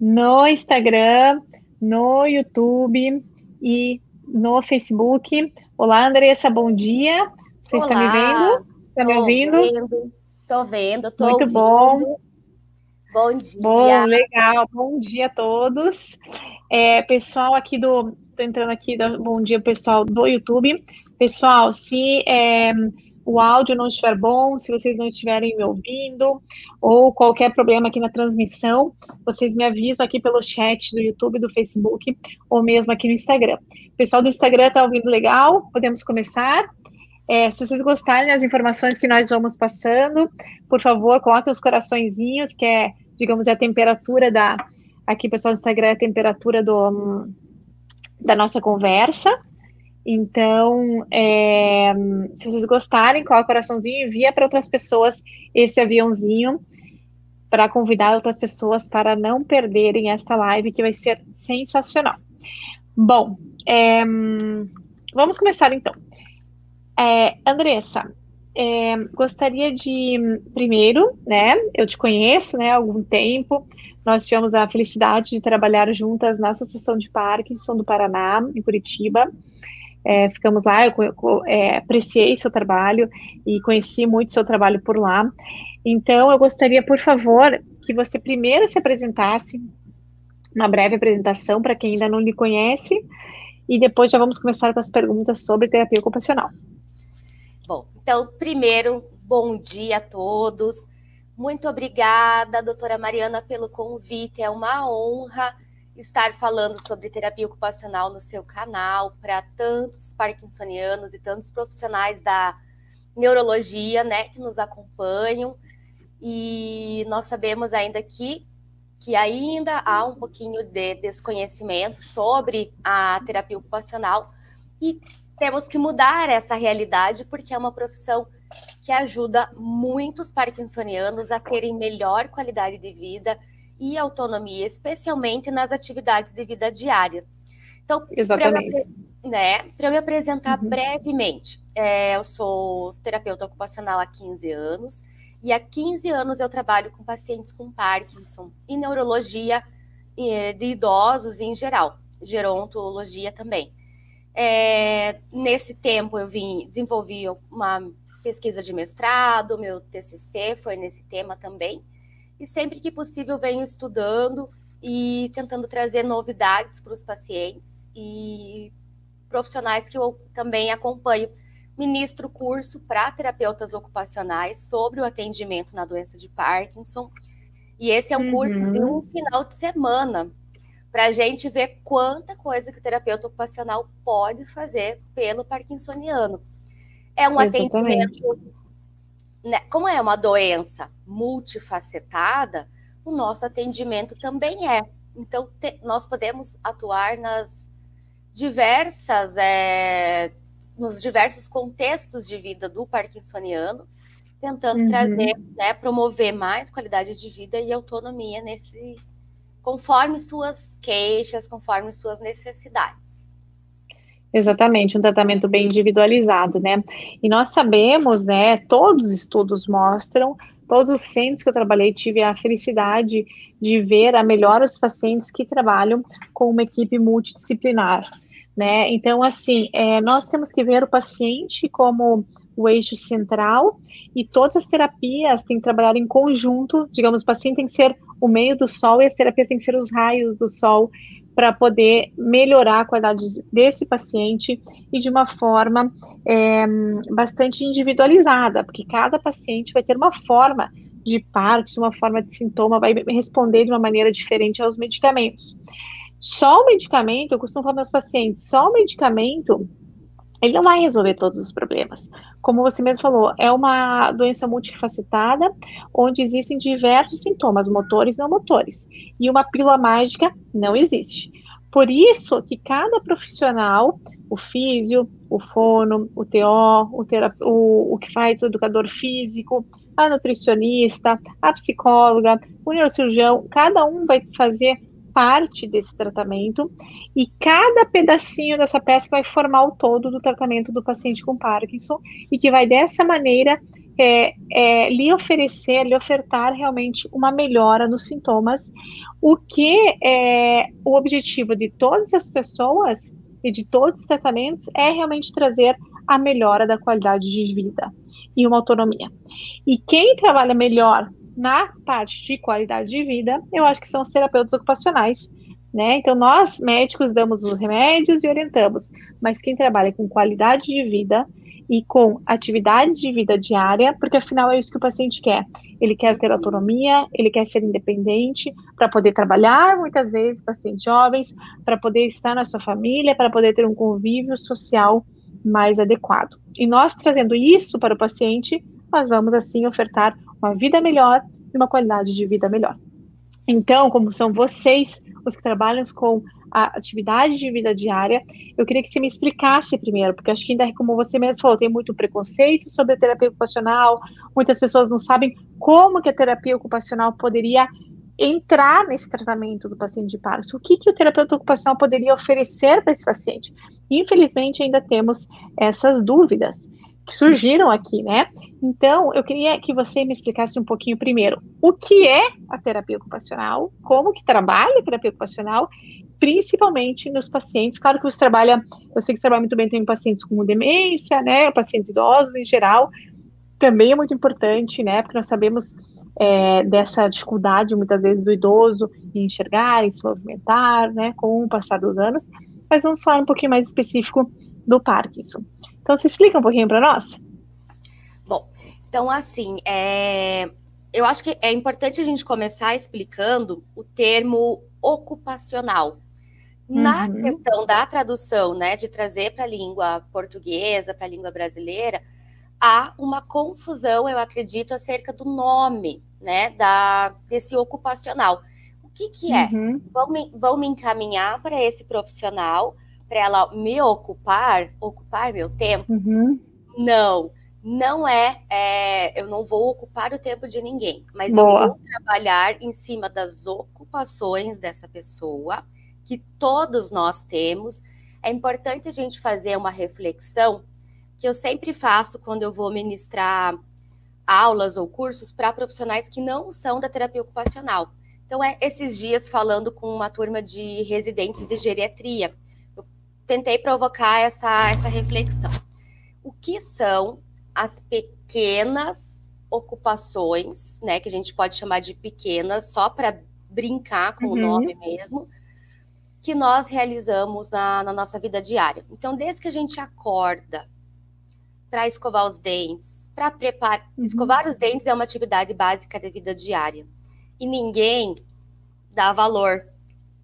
no Instagram, no YouTube e no Facebook. Olá, Andressa, bom dia. Você Olá. está me vendo? Está me ouvindo? Estou vendo, estou Muito ouvindo. bom. Bom dia. Bom, legal. Bom dia a todos. É, pessoal aqui do. Estou entrando aqui. Bom dia, pessoal do YouTube. Pessoal, se é, o áudio não estiver bom, se vocês não estiverem me ouvindo, ou qualquer problema aqui na transmissão, vocês me avisam aqui pelo chat do YouTube, do Facebook, ou mesmo aqui no Instagram. O pessoal do Instagram está ouvindo legal? Podemos começar? É, se vocês gostarem das informações que nós vamos passando, por favor, coloquem os coraçõezinhos, que é, digamos, a temperatura da. Aqui, pessoal do Instagram, é a temperatura do, da nossa conversa. Então, é, se vocês gostarem, coloca o coraçãozinho e envia para outras pessoas esse aviãozinho para convidar outras pessoas para não perderem esta live, que vai ser sensacional. Bom, é, vamos começar então. É, Andressa, é, gostaria de, primeiro, né, eu te conheço, né, há algum tempo, nós tivemos a felicidade de trabalhar juntas na Associação de Parkinson do Paraná, em Curitiba, é, ficamos lá, eu, é, apreciei seu trabalho e conheci muito seu trabalho por lá. Então, eu gostaria, por favor, que você primeiro se apresentasse, uma breve apresentação para quem ainda não lhe conhece, e depois já vamos começar com as perguntas sobre terapia ocupacional. Bom, então, primeiro, bom dia a todos. Muito obrigada, doutora Mariana, pelo convite. É uma honra estar falando sobre terapia ocupacional no seu canal para tantos parkinsonianos e tantos profissionais da neurologia, né, que nos acompanham. E nós sabemos ainda que que ainda há um pouquinho de desconhecimento sobre a terapia ocupacional e temos que mudar essa realidade porque é uma profissão que ajuda muitos parkinsonianos a terem melhor qualidade de vida e autonomia, especialmente nas atividades de vida diária. Então, Exatamente. Para né, eu me apresentar uhum. brevemente, é, eu sou terapeuta ocupacional há 15 anos, e há 15 anos eu trabalho com pacientes com Parkinson e neurologia de idosos em geral, gerontologia também. É, nesse tempo eu vim, desenvolvi uma pesquisa de mestrado, meu TCC foi nesse tema também, e sempre que possível venho estudando e tentando trazer novidades para os pacientes e profissionais que eu também acompanho. Ministro curso para terapeutas ocupacionais sobre o atendimento na doença de Parkinson. E esse é um uhum. curso de um final de semana para a gente ver quanta coisa que o terapeuta ocupacional pode fazer pelo parkinsoniano. É um Exatamente. atendimento né, como é uma doença multifacetada, o nosso atendimento também é. Então, te, nós podemos atuar nas diversas, é, nos diversos contextos de vida do parkinsoniano, tentando uhum. trazer, né, promover mais qualidade de vida e autonomia nesse, conforme suas queixas, conforme suas necessidades. Exatamente, um tratamento bem individualizado, né? E nós sabemos, né, todos os estudos mostram, todos os centros que eu trabalhei, tive a felicidade de ver a melhora dos pacientes que trabalham com uma equipe multidisciplinar, né? Então, assim, é, nós temos que ver o paciente como o eixo central e todas as terapias têm que trabalhar em conjunto, digamos, o paciente tem que ser o meio do sol e as terapias têm que ser os raios do sol para poder melhorar a qualidade desse paciente e de uma forma é, bastante individualizada, porque cada paciente vai ter uma forma de Parkinson, uma forma de sintoma, vai responder de uma maneira diferente aos medicamentos. Só o medicamento, eu costumo falar para meus pacientes, só o medicamento ele não vai resolver todos os problemas. Como você mesmo falou, é uma doença multifacetada, onde existem diversos sintomas, motores e não motores. E uma pílula mágica não existe. Por isso que cada profissional, o físio, o fono, o TO, o, o, o que faz o educador físico, a nutricionista, a psicóloga, o neurocirurgião, cada um vai fazer parte desse tratamento e cada pedacinho dessa peça vai formar o todo do tratamento do paciente com Parkinson e que vai dessa maneira é, é, lhe oferecer, lhe ofertar realmente uma melhora nos sintomas, o que é o objetivo de todas as pessoas e de todos os tratamentos é realmente trazer a melhora da qualidade de vida e uma autonomia. E quem trabalha melhor na parte de qualidade de vida, eu acho que são os terapeutas ocupacionais, né? Então, nós médicos damos os remédios e orientamos, mas quem trabalha com qualidade de vida e com atividades de vida diária, porque afinal é isso que o paciente quer. Ele quer ter autonomia, ele quer ser independente para poder trabalhar, muitas vezes, pacientes jovens, para poder estar na sua família, para poder ter um convívio social mais adequado. E nós trazendo isso para o paciente, nós vamos assim ofertar uma vida melhor e uma qualidade de vida melhor. Então, como são vocês os que trabalham com a atividade de vida diária, eu queria que você me explicasse primeiro, porque acho que ainda, como você mesmo falou, tem muito preconceito sobre a terapia ocupacional, muitas pessoas não sabem como que a terapia ocupacional poderia entrar nesse tratamento do paciente de Parkinson, o que, que o terapeuta ocupacional poderia oferecer para esse paciente. Infelizmente, ainda temos essas dúvidas que surgiram aqui, né? Então, eu queria que você me explicasse um pouquinho primeiro o que é a terapia ocupacional, como que trabalha a terapia ocupacional, principalmente nos pacientes. Claro que você trabalha, eu sei que você trabalha muito bem também pacientes com demência, né? Pacientes idosos em geral, também é muito importante, né? Porque nós sabemos é, dessa dificuldade, muitas vezes, do idoso em enxergar, em se movimentar, né? Com o passar dos anos. Mas vamos falar um pouquinho mais específico do Parkinson. Então, você explica um pouquinho para nós? Bom, então, assim, é... eu acho que é importante a gente começar explicando o termo ocupacional. Na uhum. questão da tradução, né, de trazer para a língua portuguesa, para a língua brasileira, há uma confusão, eu acredito, acerca do nome, né, da, desse ocupacional. O que, que é? Uhum. Vão, me, vão me encaminhar para esse profissional para ela me ocupar, ocupar meu tempo? Uhum. Não, não é, é, eu não vou ocupar o tempo de ninguém, mas Boa. eu vou trabalhar em cima das ocupações dessa pessoa, que todos nós temos. É importante a gente fazer uma reflexão que eu sempre faço quando eu vou ministrar aulas ou cursos para profissionais que não são da terapia ocupacional. Então, é esses dias falando com uma turma de residentes de geriatria tentei provocar essa, essa reflexão. O que são as pequenas ocupações, né, que a gente pode chamar de pequenas, só para brincar com uhum. o nome mesmo, que nós realizamos na, na nossa vida diária. Então, desde que a gente acorda para escovar os dentes, para preparar. Uhum. Escovar os dentes é uma atividade básica da vida diária. E ninguém dá valor,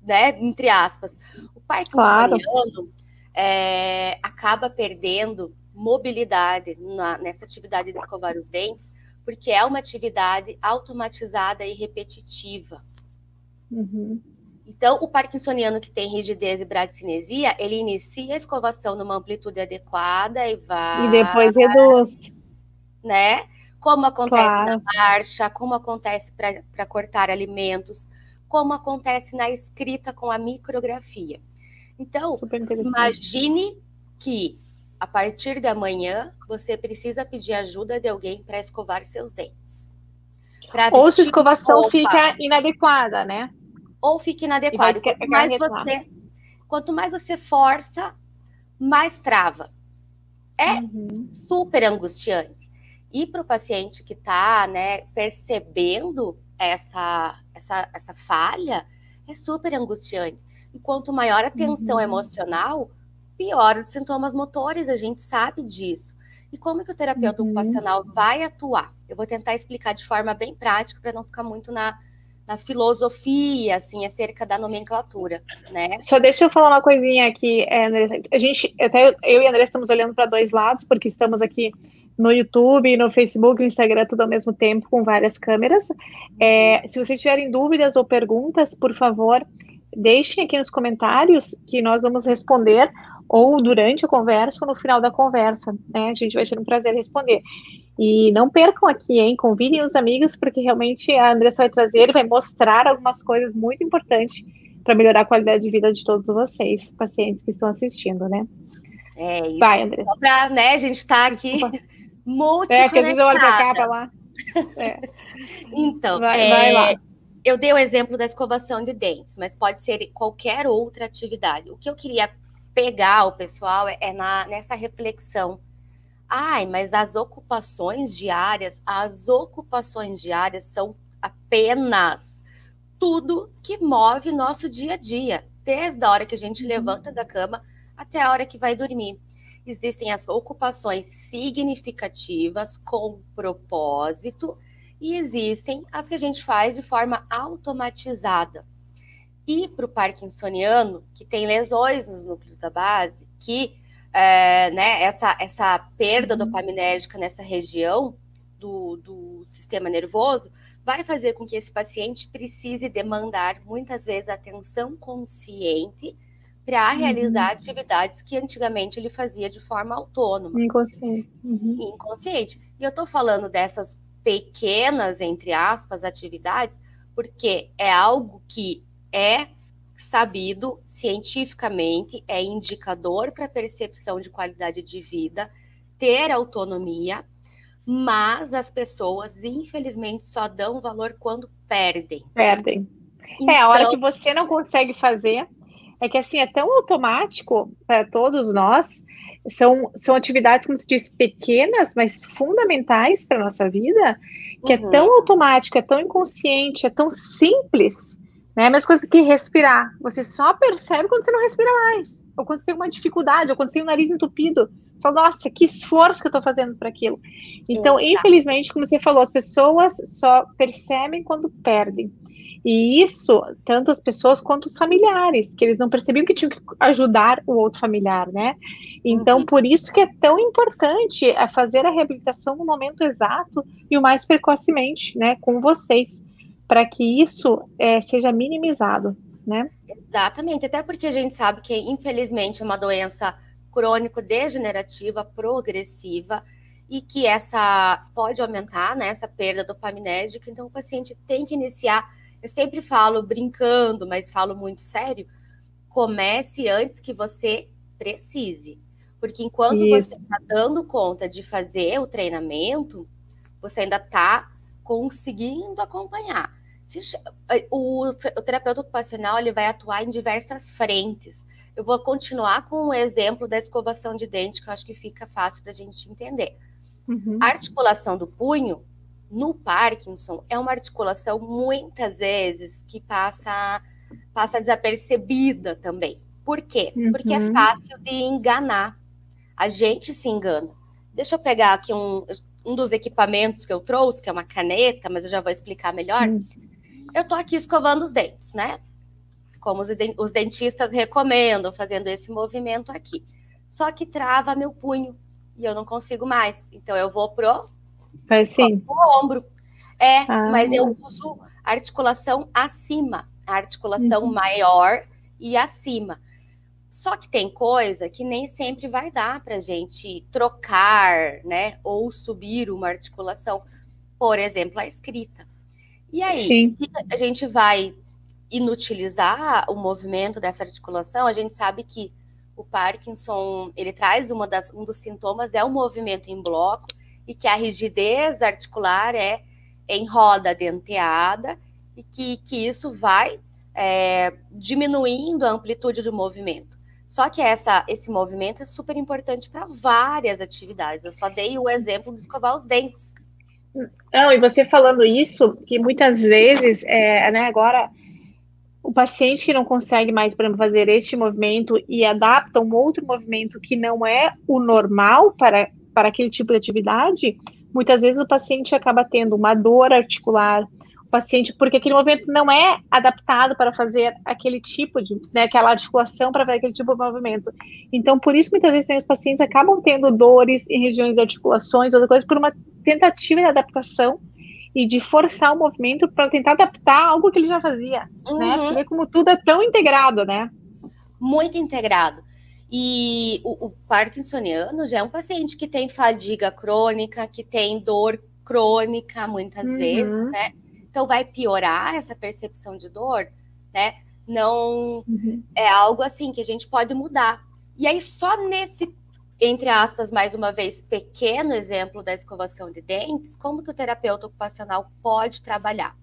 né? Entre aspas. O parkinsoniano, claro é, acaba perdendo mobilidade na, nessa atividade de escovar os dentes, porque é uma atividade automatizada e repetitiva. Uhum. Então, o parkinsoniano que tem rigidez e bradicinesia, ele inicia a escovação numa amplitude adequada e vai. E depois reduz. Né? Como acontece claro. na marcha, como acontece para cortar alimentos, como acontece na escrita com a micrografia. Então, imagine que a partir de amanhã você precisa pedir ajuda de alguém para escovar seus dentes. Ou se a escovação roupa. fica inadequada, né? Ou fica inadequada. Quanto mais, você, quanto mais você força, mais trava. É uhum. super angustiante. E para o paciente que está né, percebendo essa, essa, essa falha, é super angustiante. E quanto maior a tensão uhum. emocional, pior os sintomas motores, a gente sabe disso. E como que o terapeuta uhum. ocupacional vai atuar? Eu vou tentar explicar de forma bem prática para não ficar muito na, na filosofia, assim, acerca da nomenclatura, né? Só deixa eu falar uma coisinha aqui, é, Andressa. A gente, até eu e a Andressa estamos olhando para dois lados, porque estamos aqui no YouTube, no Facebook, no Instagram, tudo ao mesmo tempo, com várias câmeras. É, se vocês tiverem dúvidas ou perguntas, por favor, deixem aqui nos comentários que nós vamos responder ou durante a conversa ou no final da conversa, né? A gente vai ser um prazer responder. E não percam aqui, hein? Convidem os amigos, porque realmente a Andressa vai trazer, vai mostrar algumas coisas muito importantes para melhorar a qualidade de vida de todos vocês, pacientes que estão assistindo, né? É isso. Vai, Andressa. Só para, né, a gente está aqui multiconectada. É, que às vezes eu olho para cá, para lá. É. Então, vai, é, vai lá. Eu dei o exemplo da escovação de dentes, mas pode ser qualquer outra atividade. O que eu queria pegar o pessoal é, é na, nessa reflexão. Ai, mas as ocupações diárias, as ocupações diárias são apenas tudo que move nosso dia a dia, desde a hora que a gente uhum. levanta da cama até a hora que vai dormir. Existem as ocupações significativas com propósito e existem as que a gente faz de forma automatizada. E para o parkinsoniano, que tem lesões nos núcleos da base, que é, né, essa, essa perda uhum. dopaminérgica nessa região do, do sistema nervoso vai fazer com que esse paciente precise demandar muitas vezes atenção consciente para uhum. realizar atividades que antigamente ele fazia de forma autônoma. Inconsciente. Uhum. Inconsciente. E eu estou falando dessas pequenas, entre aspas, atividades, porque é algo que é sabido cientificamente, é indicador para percepção de qualidade de vida, ter autonomia, mas as pessoas, infelizmente, só dão valor quando perdem. Perdem. Então, é, a hora então que você não consegue fazer, é que assim, é tão automático para todos nós, são, são atividades, como se diz, pequenas, mas fundamentais para a nossa vida, que uhum. é tão automático, é tão inconsciente, é tão simples, né? A mesma coisa que respirar. Você só percebe quando você não respira mais, ou quando você tem uma dificuldade, ou quando você tem o nariz entupido. Só, nossa, que esforço que eu estou fazendo para aquilo. Então, Exato. infelizmente, como você falou, as pessoas só percebem quando perdem. E isso, tanto as pessoas quanto os familiares, que eles não percebiam que tinham que ajudar o outro familiar, né? Então, uhum. por isso que é tão importante a fazer a reabilitação no momento exato e o mais precocemente, né, com vocês, para que isso é, seja minimizado, né? Exatamente, até porque a gente sabe que, infelizmente, é uma doença crônico-degenerativa, progressiva, e que essa pode aumentar, né, essa perda dopaminérgica, então o paciente tem que iniciar eu sempre falo brincando, mas falo muito sério. Comece antes que você precise. Porque enquanto Isso. você está dando conta de fazer o treinamento, você ainda está conseguindo acompanhar. O, o terapeuta ocupacional ele vai atuar em diversas frentes. Eu vou continuar com o exemplo da escovação de dente, que eu acho que fica fácil para a gente entender. Uhum. A articulação do punho no Parkinson é uma articulação muitas vezes que passa passa desapercebida também. Por quê? Uhum. Porque é uhum. fácil de enganar. A gente se engana. Deixa eu pegar aqui um, um dos equipamentos que eu trouxe, que é uma caneta, mas eu já vou explicar melhor. Uhum. Eu tô aqui escovando os dentes, né? Como os, os dentistas recomendam, fazendo esse movimento aqui. Só que trava meu punho e eu não consigo mais. Então eu vou pro Faz sim. O ombro. É, ah. mas eu uso articulação acima, a articulação uhum. maior e acima. Só que tem coisa que nem sempre vai dar para gente trocar, né? Ou subir uma articulação. Por exemplo, a escrita. E aí, Sim. a gente vai inutilizar o movimento dessa articulação, a gente sabe que o Parkinson, ele traz das, um dos sintomas é o movimento em bloco, e que a rigidez articular é em roda denteada e que, que isso vai é, diminuindo a amplitude do movimento. Só que essa, esse movimento é super importante para várias atividades. Eu só dei o exemplo de escovar os dentes. Não, e você falando isso, que muitas vezes, é, né, agora o paciente que não consegue mais, por exemplo, fazer este movimento e adapta um outro movimento que não é o normal para para aquele tipo de atividade, muitas vezes o paciente acaba tendo uma dor articular, o paciente, porque aquele movimento não é adaptado para fazer aquele tipo de, né, aquela articulação para fazer aquele tipo de movimento. Então, por isso, muitas vezes, os pacientes acabam tendo dores em regiões de articulações, outra coisa, por uma tentativa de adaptação e de forçar o movimento para tentar adaptar algo que ele já fazia, né? uhum. né? Você vê como tudo é tão integrado, né? Muito integrado. E o, o parkinsoniano já é um paciente que tem fadiga crônica, que tem dor crônica muitas uhum. vezes, né? Então vai piorar essa percepção de dor, né? Não uhum. é algo assim que a gente pode mudar. E aí só nesse entre aspas, mais uma vez, pequeno exemplo da escovação de dentes, como que o terapeuta ocupacional pode trabalhar?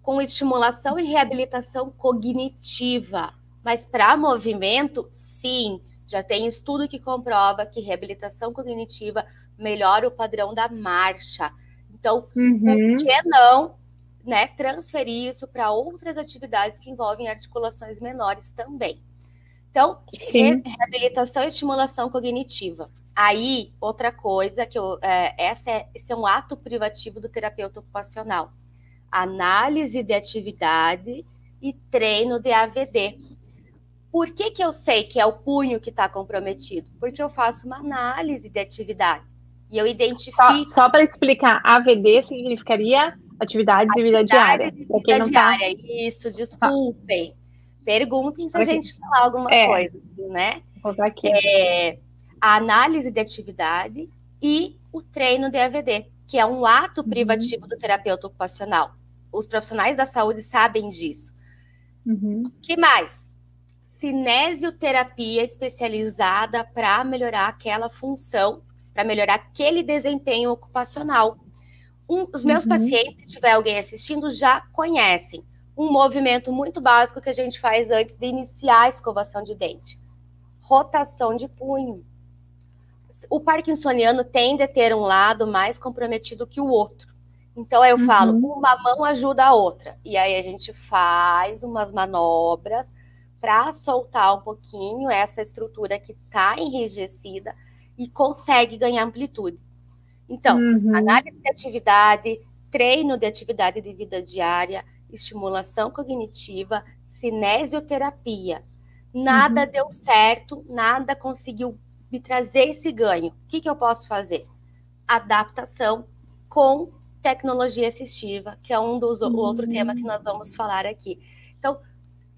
Com estimulação e reabilitação cognitiva. Mas para movimento, sim, já tem estudo que comprova que reabilitação cognitiva melhora o padrão da marcha. Então, uhum. por que não né, transferir isso para outras atividades que envolvem articulações menores também? Então, Sim. reabilitação e estimulação cognitiva. Aí, outra coisa que eu, é, essa é, esse é um ato privativo do terapeuta ocupacional. Análise de atividade e treino de AVD. Por que, que eu sei que é o punho que está comprometido? Porque eu faço uma análise de atividade e eu identifico. Só, só para explicar, AVD significaria atividade de vida diária. De vida tá diária, tá... isso, desculpem. Perguntem se a gente falar alguma é. coisa, né? Aqui. É, a análise de atividade e o treino de AVD, que é um ato uhum. privativo do terapeuta ocupacional. Os profissionais da saúde sabem disso. Uhum. que mais? Cinesioterapia especializada para melhorar aquela função, para melhorar aquele desempenho ocupacional. Um, os meus uhum. pacientes, se tiver alguém assistindo, já conhecem um movimento muito básico que a gente faz antes de iniciar a escovação de dente. Rotação de punho. O parkinsoniano tende a ter um lado mais comprometido que o outro. Então eu uhum. falo, uma mão ajuda a outra. E aí a gente faz umas manobras para soltar um pouquinho essa estrutura que está enrijecida e consegue ganhar amplitude. Então, uhum. análise de atividade, treino de atividade de vida diária, estimulação cognitiva, cinesioterapia. Nada uhum. deu certo, nada conseguiu me trazer esse ganho. O que, que eu posso fazer? Adaptação com tecnologia assistiva, que é um dos uhum. outro tema que nós vamos falar aqui. Então,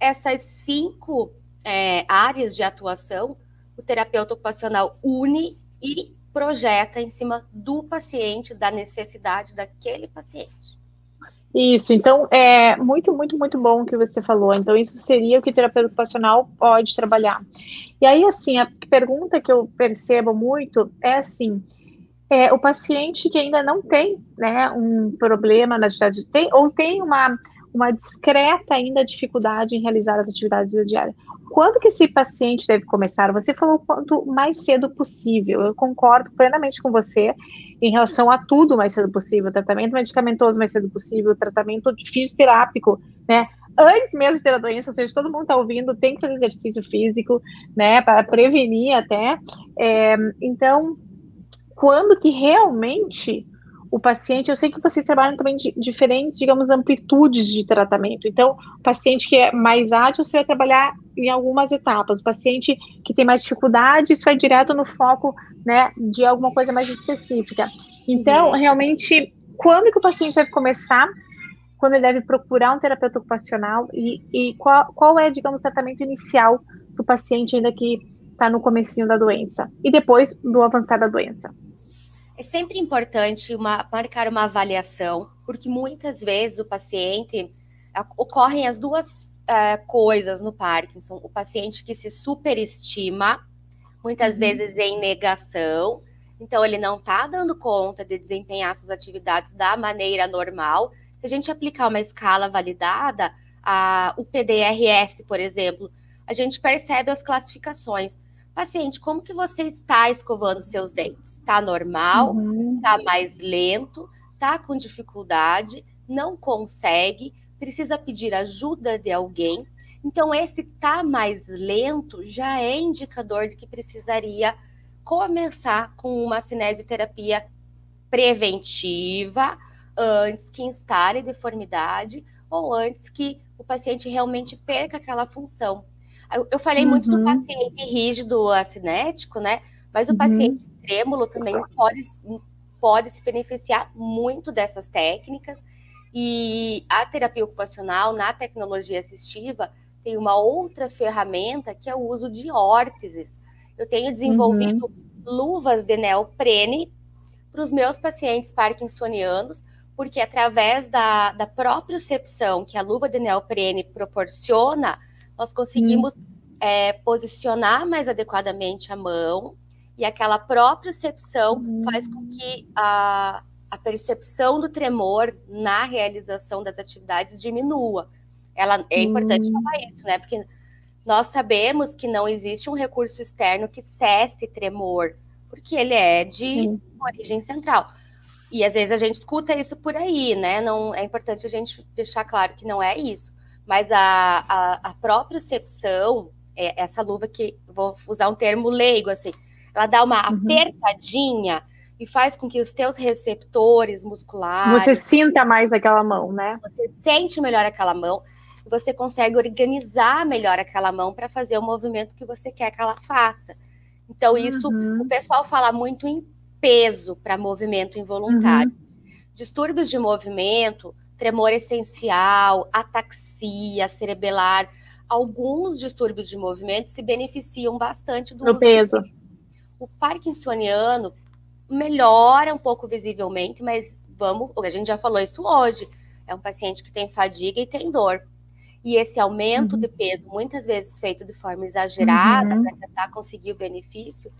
essas cinco é, áreas de atuação, o terapeuta ocupacional une e projeta em cima do paciente, da necessidade daquele paciente. Isso, então é muito, muito, muito bom o que você falou. Então, isso seria o que o terapeuta ocupacional pode trabalhar. E aí, assim, a pergunta que eu percebo muito é assim: é, o paciente que ainda não tem né, um problema na atividade, tem, ou tem uma, uma discreta ainda dificuldade em realizar as atividades dia diária. Quando que esse paciente deve começar? Você falou quanto mais cedo possível. Eu concordo plenamente com você em relação a tudo o mais cedo possível, tratamento medicamentoso mais cedo possível, tratamento fisioterápico, né? Antes mesmo de ter a doença, ou seja, todo mundo está ouvindo, tem que fazer exercício físico, né, para prevenir até. É, então, quando que realmente o paciente, eu sei que vocês trabalham também de diferentes, digamos, amplitudes de tratamento. Então, o paciente que é mais ágil, você vai trabalhar em algumas etapas. O paciente que tem mais dificuldade, isso vai direto no foco, né, de alguma coisa mais específica. Então, uhum. realmente, quando que o paciente deve começar? Quando ele deve procurar um terapeuta ocupacional e, e qual, qual é, digamos, o tratamento inicial do paciente ainda que está no comecinho da doença e depois do avançar da doença? É sempre importante uma, marcar uma avaliação, porque muitas vezes o paciente ocorrem as duas uh, coisas no Parkinson: o paciente que se superestima, muitas uhum. vezes em negação, então ele não está dando conta de desempenhar suas atividades da maneira normal. Se a gente aplicar uma escala validada, a, o PDRS, por exemplo, a gente percebe as classificações. Paciente, como que você está escovando seus dentes? Está normal? Está uhum. mais lento? Está com dificuldade? Não consegue? Precisa pedir ajuda de alguém? Então, esse tá mais lento já é indicador de que precisaria começar com uma cinesioterapia preventiva antes que instale deformidade ou antes que o paciente realmente perca aquela função. Eu, eu falei uhum. muito do uhum. paciente rígido acinético, né? Mas o uhum. paciente trêmulo também pode, pode se beneficiar muito dessas técnicas. E a terapia ocupacional, na tecnologia assistiva, tem uma outra ferramenta que é o uso de órteses. Eu tenho desenvolvido uhum. luvas de neoprene para os meus pacientes parkinsonianos, porque através da, da propriocepção que a luva de neoprene proporciona, nós conseguimos hum. é, posicionar mais adequadamente a mão E aquela propriocepção uhum. faz com que a, a percepção do tremor na realização das atividades diminua. Ela, é importante uhum. falar isso, né? Porque nós sabemos que não existe um recurso externo que cesse tremor, porque ele é de Sim. origem central. E às vezes a gente escuta isso por aí, né? Não é importante a gente deixar claro que não é isso. Mas a, a, a própria percepção, é, essa luva que vou usar um termo leigo assim, ela dá uma uhum. apertadinha e faz com que os teus receptores musculares. Você sinta mais aquela mão, né? Você sente melhor aquela mão você consegue organizar melhor aquela mão para fazer o movimento que você quer que ela faça. Então, isso uhum. o pessoal fala muito em peso para movimento involuntário. Uhum. Distúrbios de movimento, tremor essencial, ataxia cerebelar, alguns distúrbios de movimento se beneficiam bastante do, do peso. O parkinsoniano melhora um pouco visivelmente, mas vamos, a gente já falou isso hoje. É um paciente que tem fadiga e tem dor. E esse aumento uhum. de peso, muitas vezes feito de forma exagerada uhum. para tentar conseguir o benefício,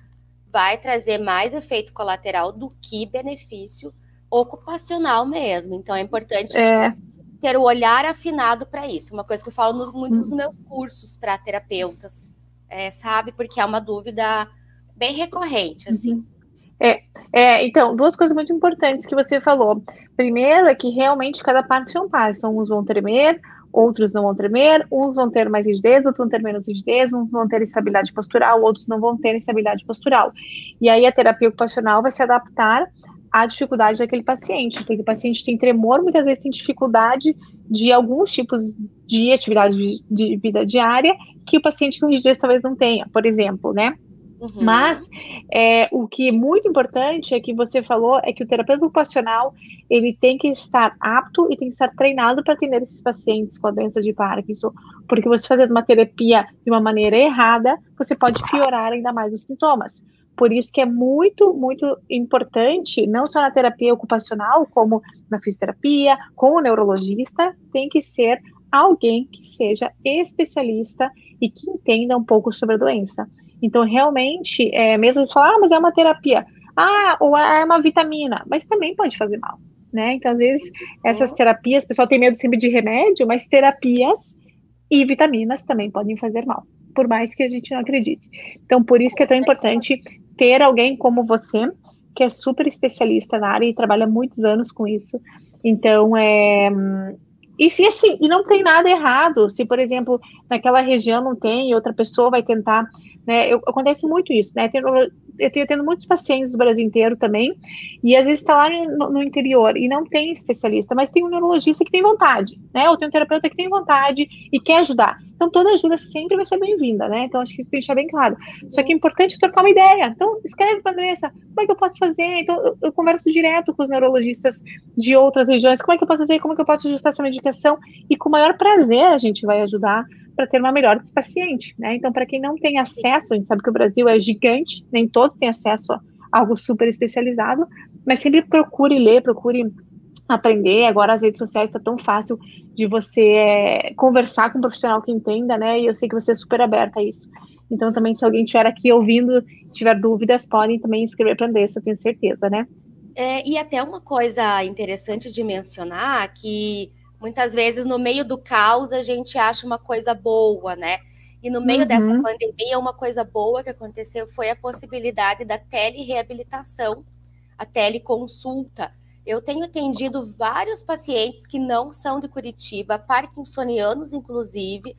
vai trazer mais efeito colateral do que benefício ocupacional mesmo. Então é importante é. ter o olhar afinado para isso. Uma coisa que eu falo nos muitos dos meus cursos para terapeutas, é, sabe? Porque é uma dúvida bem recorrente, assim. Uhum. É, é, então, duas coisas muito importantes que você falou. Primeiro é que realmente cada parte é um par. Uns vão tremer, outros não vão tremer, uns vão ter mais rigidez, outros vão ter menos rigidez, uns vão ter estabilidade postural, outros não vão ter estabilidade postural. E aí a terapia ocupacional vai se adaptar à dificuldade daquele paciente, porque o paciente tem tremor, muitas vezes tem dificuldade de alguns tipos de atividade de vida diária que o paciente com rigidez talvez não tenha, por exemplo, né? Uhum. Mas é, o que é muito importante é que você falou é que o terapeuta ocupacional ele tem que estar apto e tem que estar treinado para atender esses pacientes com a doença de Parkinson, porque você fazendo uma terapia de uma maneira errada, você pode piorar ainda mais os sintomas. Por isso que é muito, muito importante, não só na terapia ocupacional, como na fisioterapia, com o neurologista, tem que ser alguém que seja especialista e que entenda um pouco sobre a doença. Então, realmente, é, mesmo eles falam, ah, mas é uma terapia. Ah, ou é uma vitamina, mas também pode fazer mal, né? Então, às vezes, essas uhum. terapias, o pessoal tem medo sempre de remédio, mas terapias e vitaminas também podem fazer mal, por mais que a gente não acredite. Então, por isso que é tão importante ter alguém como você, que é super especialista na área e trabalha muitos anos com isso. Então, é, e se assim, e não tem nada errado, se, por exemplo, naquela região não tem, outra pessoa vai tentar, né? Eu, acontece muito isso, né? Tem, eu tenho tendo muitos pacientes do Brasil inteiro também, e às vezes está lá no, no, interior e não tem especialista, mas tem um neurologista que tem vontade, né? Ou tem um terapeuta que tem vontade e quer ajudar. Então, toda ajuda sempre vai ser bem-vinda, né? Então, acho que isso tem que deixar bem claro. Só que é importante trocar uma ideia. Então, escreve para a Andressa, como é que eu posso fazer? Então, eu, eu, converso direto com os neurologistas de outras regiões, como é que eu posso fazer? Como é que eu posso ajustar essa medicação? E com o maior prazer a gente vai ajudar para ter uma melhora desse paciente, né? Então, para quem não tem acesso, a gente sabe que o Brasil é gigante, nem todos têm acesso a algo super especializado, mas sempre procure ler, procure aprender. Agora as redes sociais está tão fácil de você é, conversar com um profissional que entenda, né? E eu sei que você é super aberta a isso. Então, também, se alguém estiver aqui ouvindo, tiver dúvidas, podem também escrever para a Andressa, eu tenho certeza, né? É, e até uma coisa interessante de mencionar que muitas vezes no meio do caos a gente acha uma coisa boa, né? E no meio uhum. dessa pandemia, uma coisa boa que aconteceu foi a possibilidade da telereabilitação, a teleconsulta. Eu tenho atendido vários pacientes que não são de Curitiba, parkinsonianos, inclusive.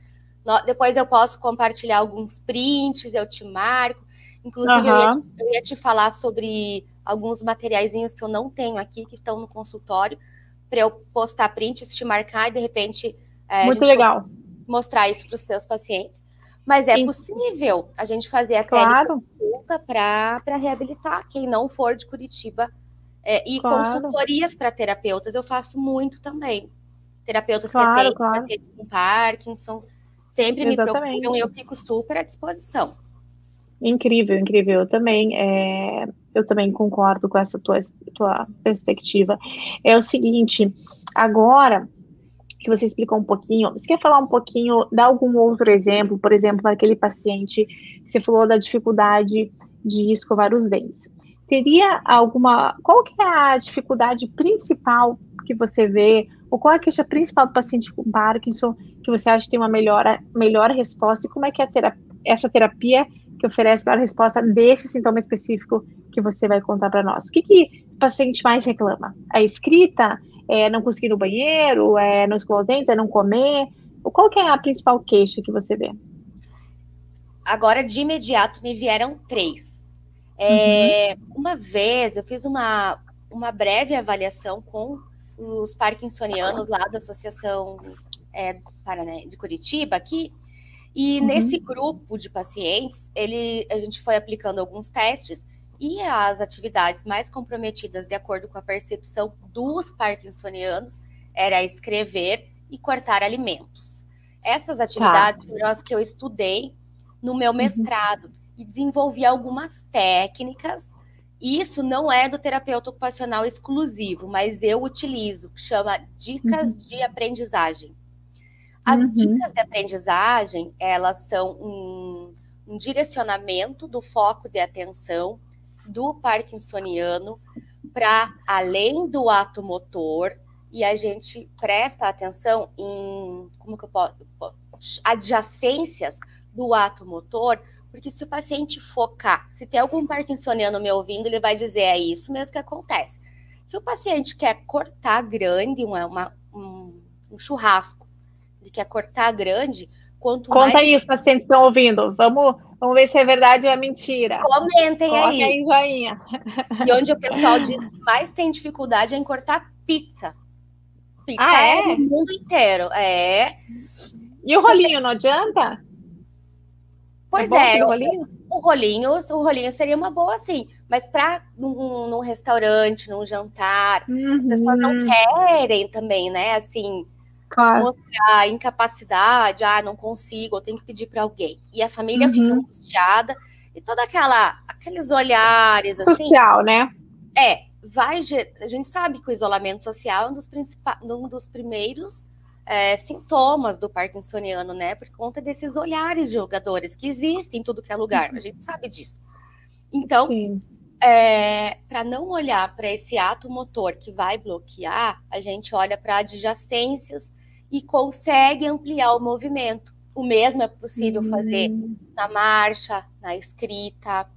depois eu posso compartilhar alguns prints, eu te marco. Inclusive, uhum. eu, ia, eu, ia, te falar sobre alguns materiaizinhos que eu não tenho aqui, que estão no consultório, para eu postar prints, te marcar e de repente. É, Muito legal. Mostrar isso para os seus pacientes. Mas é Sim. possível a gente fazer a claro. consulta para reabilitar quem não for de Curitiba é, e claro. consultorias para terapeutas eu faço muito também. Terapeutas claro, que atendem claro. pacientes com Parkinson sempre Exatamente. me procuram e eu fico super à disposição. Incrível, incrível. Eu também, é, eu também concordo com essa tua, tua perspectiva. É o seguinte, agora que você explicou um pouquinho, você quer falar um pouquinho, dar algum outro exemplo, por exemplo, naquele paciente que você falou da dificuldade de escovar os dentes. Teria alguma, qual que é a dificuldade principal que você vê, ou qual é a queixa principal do paciente com Parkinson que você acha que tem uma melhor, melhor resposta, e como é que é terapia, essa terapia que oferece melhor resposta desse sintoma específico que você vai contar para nós? O que, que o paciente mais reclama? A escrita? É não conseguir ir no banheiro? É não escovar os dentes? É não comer? Qual que é a principal queixa que você vê? Agora, de imediato, me vieram três. É, uhum. Uma vez, eu fiz uma, uma breve avaliação com os parkinsonianos lá da Associação é, Paraná, de Curitiba, aqui, e uhum. nesse grupo de pacientes, ele, a gente foi aplicando alguns testes e as atividades mais comprometidas, de acordo com a percepção dos parkinsonianos, era escrever e cortar alimentos. Essas atividades tá. foram as que eu estudei no meu uhum. mestrado. E desenvolvi algumas técnicas. Isso não é do terapeuta ocupacional exclusivo, mas eu utilizo, chama dicas uhum. de aprendizagem. As uhum. dicas de aprendizagem, elas são um, um direcionamento do foco de atenção do parkinsoniano para além do ato motor e a gente presta atenção em como que eu posso adjacências do ato motor, porque se o paciente focar, se tem algum parkinsoniano me ouvindo, ele vai dizer é isso mesmo que acontece. Se o paciente quer cortar grande uma, uma um, um, churrasco, ele quer cortar grande, quanto Conta mais... isso, pacientes estão ouvindo. Vamos, vamos ver se é verdade ou é mentira. Comentem Coloquem aí. aí joinha. E onde o pessoal diz, mais tem dificuldade é em cortar pizza. Pizza ah, é? é no mundo inteiro. É. E o rolinho não adianta? Pois é, é o, rolinho? o rolinho, o rolinho seria uma boa, sim. Mas para num, num, restaurante, num jantar, uhum. as pessoas não querem também, né? Assim, claro. mostrar incapacidade, ah, não consigo, eu tenho que pedir para alguém. E a família uhum. fica angustiada e toda aquela, aqueles olhares assim. Social, né? É, vai. A gente sabe que o isolamento social é um dos, principais, um dos primeiros é, sintomas do parkinsoniano, né? Por conta desses olhares de jogadores que existem em tudo que é lugar. A gente sabe disso. Então, é, para não olhar para esse ato motor que vai bloquear, a gente olha para adjacências e consegue ampliar o movimento. O mesmo é possível uhum. fazer na marcha, na escrita,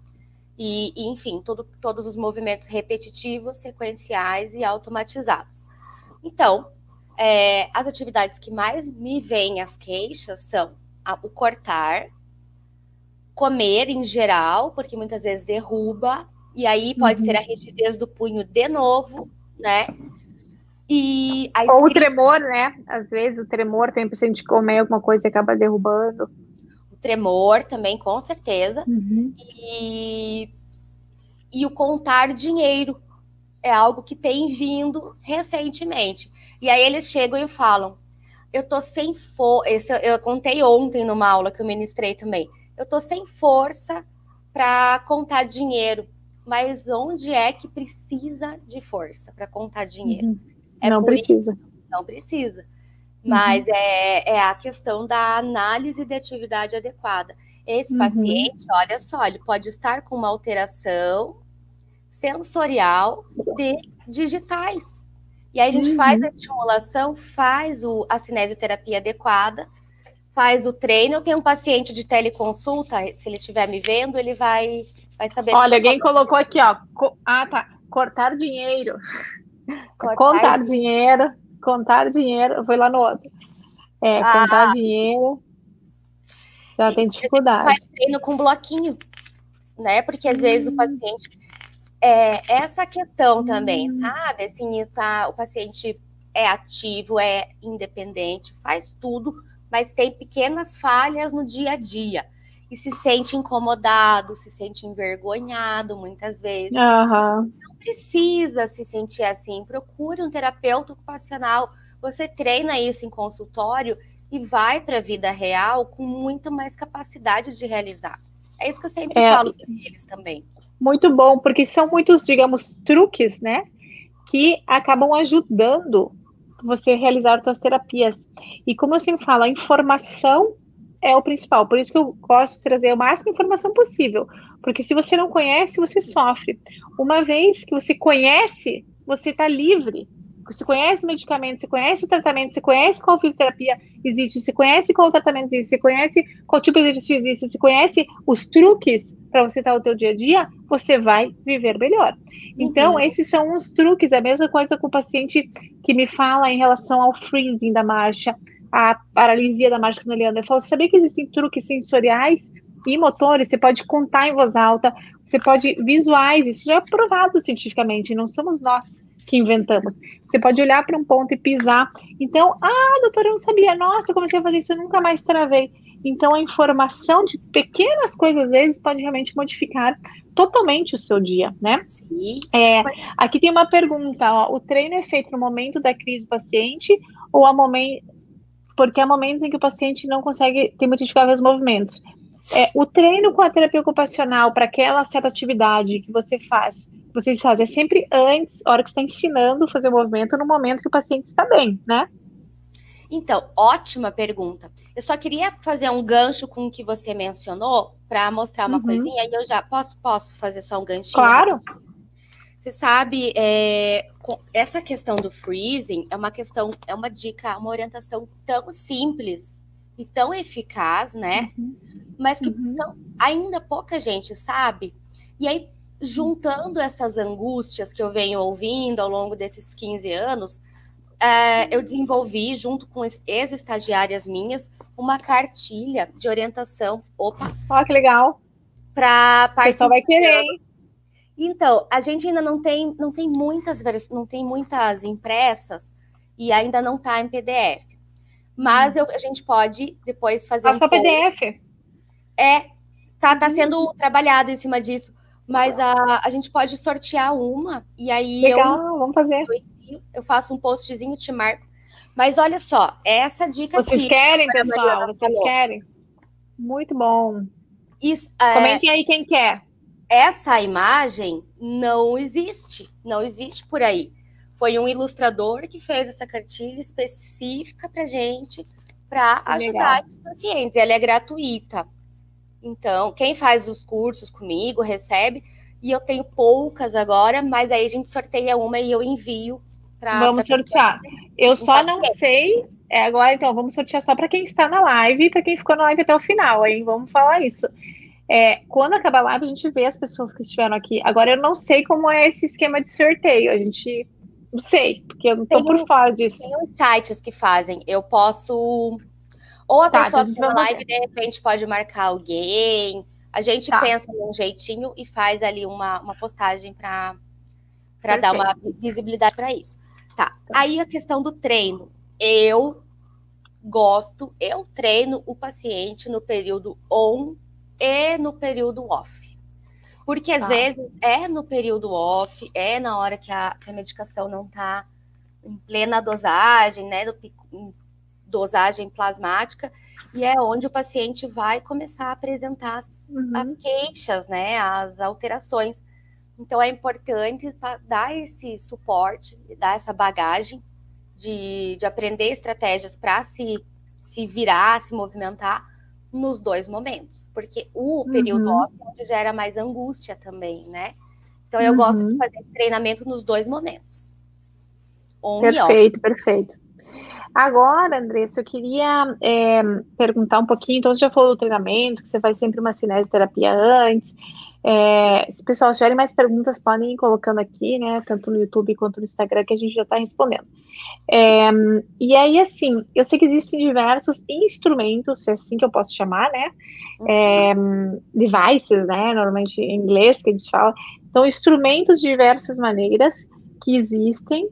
e, e enfim, todo, todos os movimentos repetitivos, sequenciais e automatizados. Então, é, as atividades que mais me vêm as queixas são a, o cortar, comer em geral, porque muitas vezes derruba, e aí pode uhum. ser a rigidez do punho de novo, né? E a Ou o tremor, né? Às vezes o tremor tem paciente comer alguma coisa e acaba derrubando. O tremor também, com certeza. Uhum. E, e o contar dinheiro, é algo que tem vindo recentemente. E aí eles chegam e falam: eu tô sem força. Eu contei ontem numa aula que eu ministrei também. Eu tô sem força para contar dinheiro. Mas onde é que precisa de força para contar dinheiro? Uhum. É não precisa. Isso. Não precisa. Mas uhum. é, é a questão da análise de atividade adequada. Esse uhum. paciente, olha só, ele pode estar com uma alteração sensorial de digitais. E aí a gente uhum. faz a estimulação, faz o, a cinesioterapia adequada, faz o treino. Tenho um paciente de teleconsulta, se ele estiver me vendo, ele vai, vai saber. Olha, alguém colocou aqui, ó. Ah, tá. Cortar dinheiro. Cortar contar dinheiro. dinheiro. Contar dinheiro. Foi lá no outro. É, ah. contar dinheiro. Já tem dificuldade. Faz treino com bloquinho, né? Porque às vezes o hum. paciente é, essa questão também, hum. sabe? Assim, tá, o paciente é ativo, é independente, faz tudo, mas tem pequenas falhas no dia a dia. E se sente incomodado, se sente envergonhado muitas vezes. Uhum. Não precisa se sentir assim. Procure um terapeuta ocupacional. Você treina isso em consultório e vai para a vida real com muito mais capacidade de realizar. É isso que eu sempre é. falo para eles também muito bom, porque são muitos, digamos, truques, né? Que acabam ajudando você a realizar suas terapias. E como eu sempre falo, a informação é o principal. Por isso que eu gosto de trazer o máximo de informação possível. Porque se você não conhece, você sofre. Uma vez que você conhece, você está livre. Você conhece o medicamento, você conhece o tratamento, você conhece qual fisioterapia existe, você conhece qual tratamento existe, você conhece qual tipo de exercício existe, você conhece os truques para você estar no teu dia a dia, você vai viver melhor. Então, uhum. esses são os truques, a mesma coisa com o paciente que me fala em relação ao freezing da marcha, a paralisia da marcha canaliana. Eu falo, sabia que existem truques sensoriais e motores? Você pode contar em voz alta, você pode visuais, isso já é provado cientificamente, não somos nós que inventamos. Você pode olhar para um ponto e pisar. Então, ah, doutora, eu não sabia. Nossa, eu comecei a fazer isso, eu nunca mais travei. Então, a informação de pequenas coisas, às vezes, pode realmente modificar totalmente o seu dia, né? Sim. É, aqui tem uma pergunta, ó, o treino é feito no momento da crise do paciente ou a momento, porque há momentos em que o paciente não consegue ter os movimentos. É, o treino com a terapia ocupacional para aquela certa atividade que você faz, vocês fazem é sempre antes, hora que está ensinando a fazer o movimento, no momento que o paciente está bem, né? Então, ótima pergunta. Eu só queria fazer um gancho com o que você mencionou para mostrar uma uhum. coisinha e eu já posso posso fazer só um ganchinho. Claro. Você sabe, é, essa questão do freezing é uma questão, é uma dica, uma orientação tão simples e tão eficaz, né? Uhum. Mas que uhum. tão, ainda pouca gente sabe. E aí, juntando essas angústias que eu venho ouvindo ao longo desses 15 anos, é, eu desenvolvi, junto com ex-estagiárias minhas, uma cartilha de orientação. Opa! Olha que legal! Para O pessoal vai querer? Então, a gente ainda não tem, não tem muitas não tem muitas impressas e ainda não está em PDF. Mas hum. eu, a gente pode depois fazer. Passa um PDF. É, tá, tá hum. sendo trabalhado em cima disso. Mas a, a gente pode sortear uma e aí Legal, eu, vamos fazer. Eu eu faço um postzinho, te marco. Mas olha só, essa dica Vocês aqui, querem, pessoal? Vocês falou. querem? Muito bom. Isso, é, Comentem aí quem quer. Essa imagem não existe, não existe por aí. Foi um ilustrador que fez essa cartilha específica para gente, para ajudar os pacientes. Ela é gratuita. Então, quem faz os cursos comigo recebe. E eu tenho poucas agora, mas aí a gente sorteia uma e eu envio Pra, vamos pra sortear. Eu só não sei. É, agora, então, vamos sortear só para quem está na live e para quem ficou na live até o final, hein? Vamos falar isso. É, quando acabar a live, a gente vê as pessoas que estiveram aqui. Agora, eu não sei como é esse esquema de sorteio. A gente. Não sei, porque eu não estou por fora disso. Tem uns sites que fazem. Eu posso. Ou a tá, pessoa que está na live, de repente, pode marcar alguém. A gente tá. pensa num jeitinho e faz ali uma, uma postagem para dar uma visibilidade para isso. Tá. Aí a questão do treino. Eu gosto, eu treino o paciente no período on e no período off. Porque às tá. vezes é no período off, é na hora que a, que a medicação não está em plena dosagem, né? Do, dosagem plasmática, e é onde o paciente vai começar a apresentar as, uhum. as queixas, né? As alterações. Então é importante dar esse suporte, dar essa bagagem de, de aprender estratégias para se, se virar, se movimentar nos dois momentos, porque o período uhum. off é gera mais angústia também, né? Então eu uhum. gosto de uhum. fazer treinamento nos dois momentos. On perfeito, perfeito. Agora, Andressa, eu queria é, perguntar um pouquinho. Então, você já falou do treinamento, que você faz sempre uma cinesioterapia antes. É, se pessoal tiverem mais perguntas, podem ir colocando aqui, né? Tanto no YouTube quanto no Instagram, que a gente já está respondendo. É, e aí, assim, eu sei que existem diversos instrumentos, se é assim que eu posso chamar, né? É, devices, né? Normalmente em inglês que a gente fala. Então, instrumentos de diversas maneiras que existem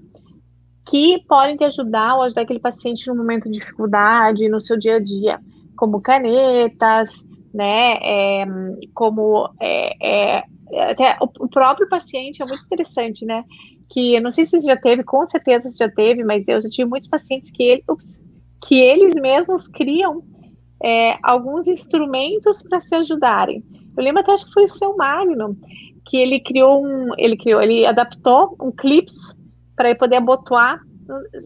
que podem te ajudar ou ajudar aquele paciente no momento de dificuldade, no seu dia a dia, como canetas, né? É, como é, é, até o próprio paciente é muito interessante, né? Que eu não sei se você já teve, com certeza você já teve, mas eu já tive muitos pacientes que, ele, ups, que eles mesmos criam é, alguns instrumentos para se ajudarem. Eu lembro até acho que foi o seu Magno que ele criou um, ele criou, ele adaptou um clips para poder abotoar.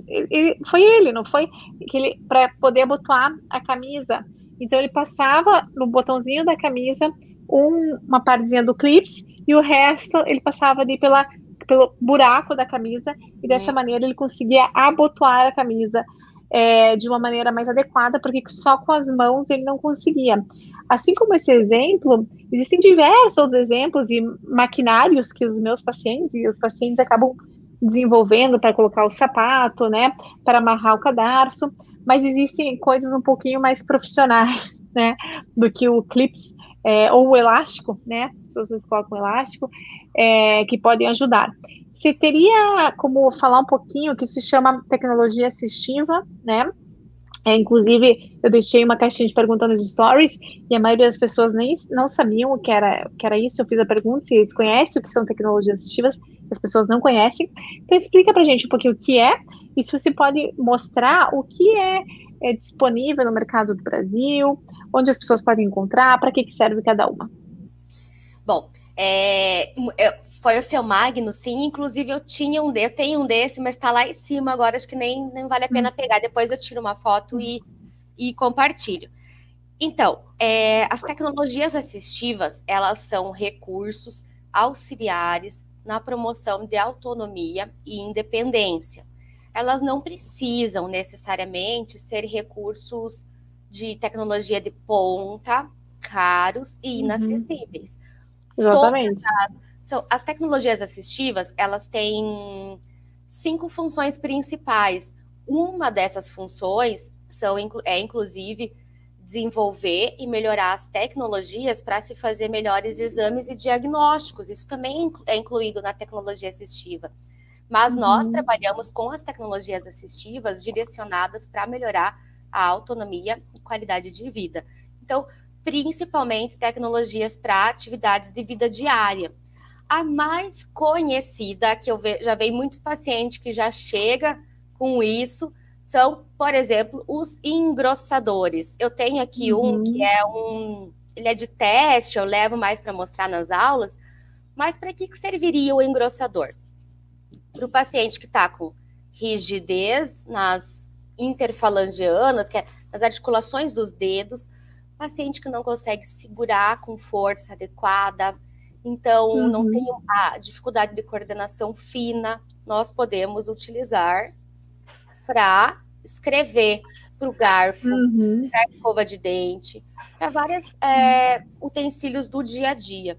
Ele, foi ele, não foi? Que ele para poder abotoar a camisa Então ele passava no botãozinho da camisa um, uma partezinha do clips e o resto ele passava ali pela, pelo buraco da camisa e dessa uhum. maneira ele conseguia abotoar a camisa é, de uma maneira mais adequada, porque só com as mãos ele não conseguia. Assim como esse exemplo, existem diversos outros exemplos e maquinários que os meus pacientes e os pacientes acabam desenvolvendo para colocar o sapato, né, para amarrar o cadarço, mas existem coisas um pouquinho mais profissionais, né, do que o clips é, ou o elástico, né, as pessoas colocam elástico, é, que podem ajudar. Você teria como falar um pouquinho que se chama tecnologia assistiva, né? É, inclusive, eu deixei uma caixinha de perguntas nos stories e a maioria das pessoas nem não sabiam o que era, o que era isso. Eu fiz a pergunta se eles conhecem o que são tecnologias assistivas, as pessoas não conhecem. Então, explica pra gente um pouquinho o que é e se você pode mostrar o que é, é disponível no mercado do Brasil, onde as pessoas podem encontrar, para que, que serve cada uma. Bom, é, foi o seu Magno, sim. Inclusive, eu tinha um eu tenho um desse, mas está lá em cima agora, acho que nem, nem vale a pena hum. pegar. Depois eu tiro uma foto e, e compartilho. Então, é, as tecnologias assistivas, elas são recursos auxiliares na promoção de autonomia e independência. Elas não precisam necessariamente ser recursos de tecnologia de ponta, caros e uhum. inacessíveis. Uhum. Exatamente. As são, as tecnologias assistivas, elas têm cinco funções principais. Uma dessas funções são, é, inclusive, desenvolver e melhorar as tecnologias para se fazer melhores exames e diagnósticos. Isso também é incluído na tecnologia assistiva. Mas uhum. nós trabalhamos com as tecnologias assistivas direcionadas para melhorar a autonomia e qualidade de vida. Então, principalmente tecnologias para atividades de vida diária. A mais conhecida, que eu já vejo muito paciente que já chega com isso, são, por exemplo, os engrossadores. Eu tenho aqui uhum. um que é um. Ele é de teste, eu levo mais para mostrar nas aulas. Mas para que, que serviria o engrossador? Para o paciente que está com rigidez nas interfalangeanas, que é nas articulações dos dedos, paciente que não consegue segurar com força adequada, então uhum. não tem a dificuldade de coordenação fina, nós podemos utilizar para escrever para o garfo, uhum. para escova de dente, para vários é, utensílios do dia a dia.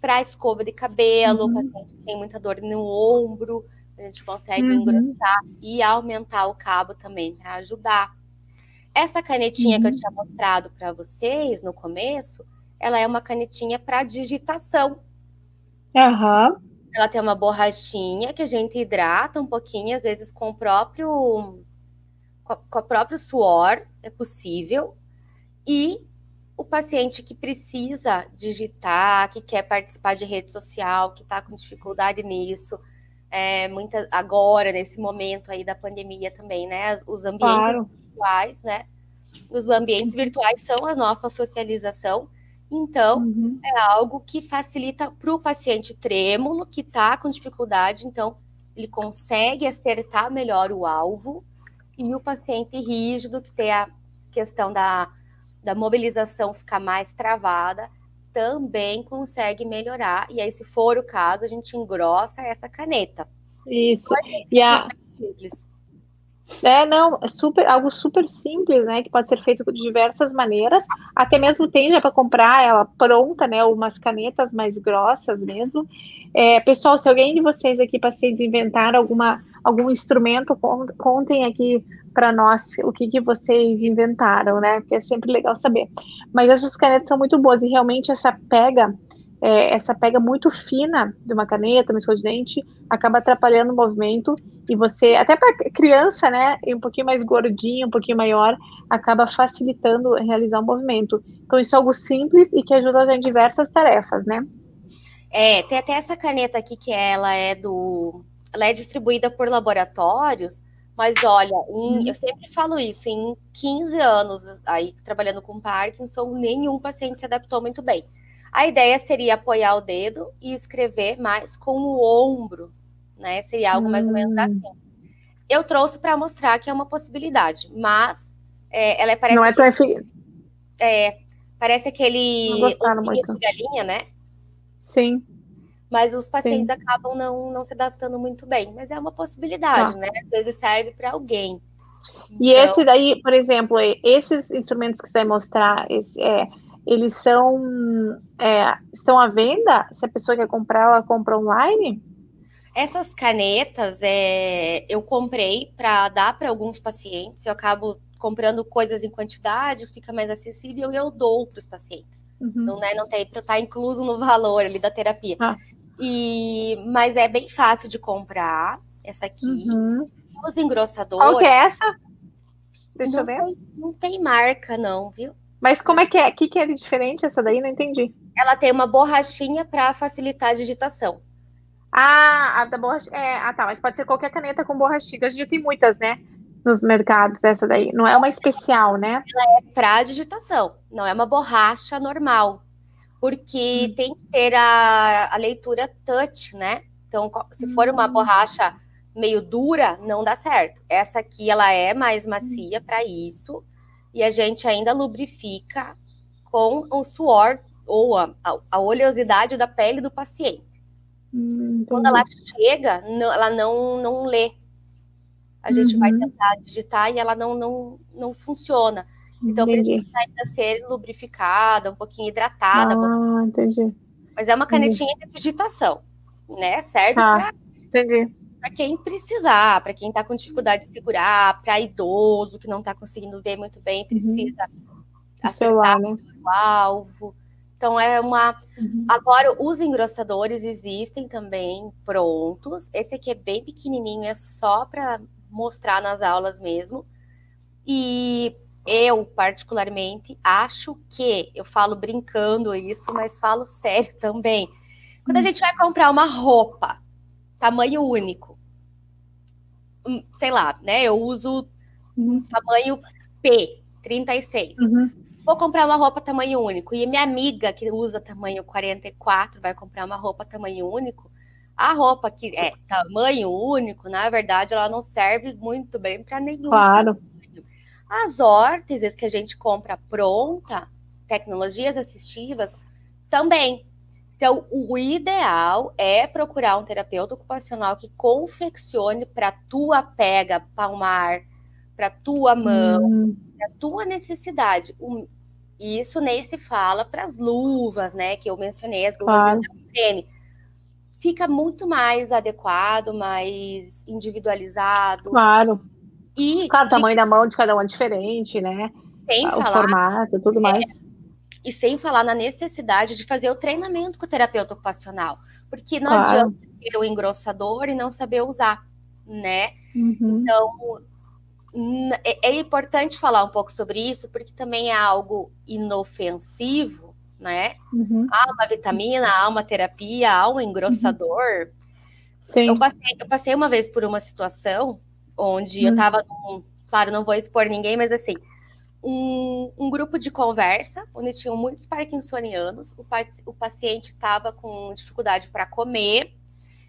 Para escova de cabelo, uhum. paciente tem muita dor no ombro, a gente consegue uhum. engrossar e aumentar o cabo também para ajudar. Essa canetinha que eu uhum. tinha mostrado para vocês no começo, ela é uma canetinha para digitação. Uhum. Ela tem uma borrachinha que a gente hidrata um pouquinho, às vezes com o próprio com, o próprio suor, é possível. E o paciente que precisa digitar, que quer participar de rede social, que está com dificuldade nisso, é, muita, agora, nesse momento aí da pandemia também, né? Os ambientes claro. virtuais, né? Os ambientes virtuais são a nossa socialização então, uhum. é algo que facilita para o paciente trêmulo, que está com dificuldade, então, ele consegue acertar melhor o alvo, e o paciente rígido, que tem a questão da, da mobilização ficar mais travada, também consegue melhorar. E aí, se for o caso, a gente engrossa essa caneta. Isso. E a. Simples. É, não, é super, algo super simples, né, que pode ser feito de diversas maneiras, até mesmo tem já para comprar ela pronta, né, umas canetas mais grossas mesmo. É, pessoal, se alguém de vocês aqui para vocês inventar alguma, algum instrumento, contem aqui para nós o que, que vocês inventaram, né, porque é sempre legal saber. Mas essas canetas são muito boas e realmente essa pega é, essa pega muito fina de uma caneta, uma escova de dente, acaba atrapalhando o movimento e você, até para criança, né, um pouquinho mais gordinho, um pouquinho maior, acaba facilitando realizar o movimento. Então isso é algo simples e que ajuda em diversas tarefas, né? É, tem até essa caneta aqui que ela é do, ela é distribuída por laboratórios, mas olha, em, uhum. eu sempre falo isso, em 15 anos aí trabalhando com Parkinson, nenhum paciente se adaptou muito bem. A ideia seria apoiar o dedo e escrever mais com o ombro, né? Seria algo mais ou menos hum. assim. Eu trouxe para mostrar que é uma possibilidade, mas é, ela é parece. Não é tão eficaz. É, parece aquele Não gostaram muito. de galinha, né? Sim. Mas os pacientes acabam não, não se adaptando muito bem. Mas é uma possibilidade, Tá. né? Às vezes serve para alguém. E Então, esse daí, por exemplo, e- esses instrumentos que você vai mostrar, esse, é, eles são é, estão à venda? Se a pessoa quer comprar, ela compra online? Essas canetas é, eu comprei para dar para alguns pacientes. Eu acabo comprando coisas em quantidade, fica mais acessível e eu dou para os pacientes. Uhum. Não, né, não tem para estar incluso no valor ali da terapia. Ah. E, mas é bem fácil de comprar essa aqui. Uhum. Os engrossadores. Qual que é essa? Deixa eu ver. Tem, não tem marca, não, viu? Mas como é que é? O que, que é diferente essa daí? Não entendi. Ela tem uma borrachinha para facilitar a digitação. Ah, a da borracha. É, ah, tá. Mas pode ser qualquer caneta com borrachinha. Hoje em dia tem muitas, né? Nos mercados dessa daí. Não é uma especial, né? para digitação, não é uma borracha normal, porque Hum. tem que ter a, a leitura touch, né? Então, se for uma Hum. borracha meio dura, não dá certo. Essa aqui, ela é mais macia para isso, e a gente ainda lubrifica com o suor ou a, a- oleosidade da pele do paciente. Hum, Quando entendi. ela chega, não- ela não, não lê. A gente vai Uhum. tentar digitar e ela não, não, não funciona. Então, entendi. precisa ainda ser lubrificada, um pouquinho hidratada, Ah, entendi. mas é uma canetinha de digitação, né? Serve Tá. Entendi. Para quem precisar, para quem está com dificuldade de segurar, para idoso que não está conseguindo ver muito bem, precisa O acertar celular, né? o alvo. Então é uma. Uhum. Agora os engrossadores existem também prontos. Esse aqui é bem pequenininho, é só para mostrar nas aulas mesmo. E eu, particularmente, acho que, eu falo brincando isso, mas falo sério também. Quando a gente vai comprar uma roupa, tamanho único, hum, sei lá, né? Eu uso Uhum. tamanho P, 36. Uhum. Vou comprar uma roupa tamanho único. E minha amiga que usa tamanho 44 vai comprar uma roupa tamanho único. A roupa que é tamanho único, na verdade, ela não serve muito bem para nenhum Claro. as órteses que a gente compra pronta, tecnologias assistivas, também. Então, o ideal é procurar um terapeuta ocupacional que confeccione para tua pega palmar, para tua mão, Hum, para tua necessidade. Isso nem se fala para as luvas, né? Que eu mencionei, as luvas Claro. de creme. Fica muito mais adequado, mais individualizado. claro. E Claro, o de- tamanho da mão de cada um é diferente, né? sem O falar formato, tudo mais. E sem falar na necessidade de fazer o treinamento com o terapeuta ocupacional. Porque não Claro. adianta ter o engrossador e não saber usar, né? Uhum. Então, é é importante falar um pouco sobre isso, porque também é algo inofensivo, né? Uhum. Há uma vitamina, há uma terapia, há um engrossador. Sim. Eu passei, eu passei uma vez por uma situação onde eu Hum. tava num, claro, não vou expor ninguém, mas assim, um, um grupo de conversa, onde tinham muitos parkinsonianos, o, o paciente estava com dificuldade para comer,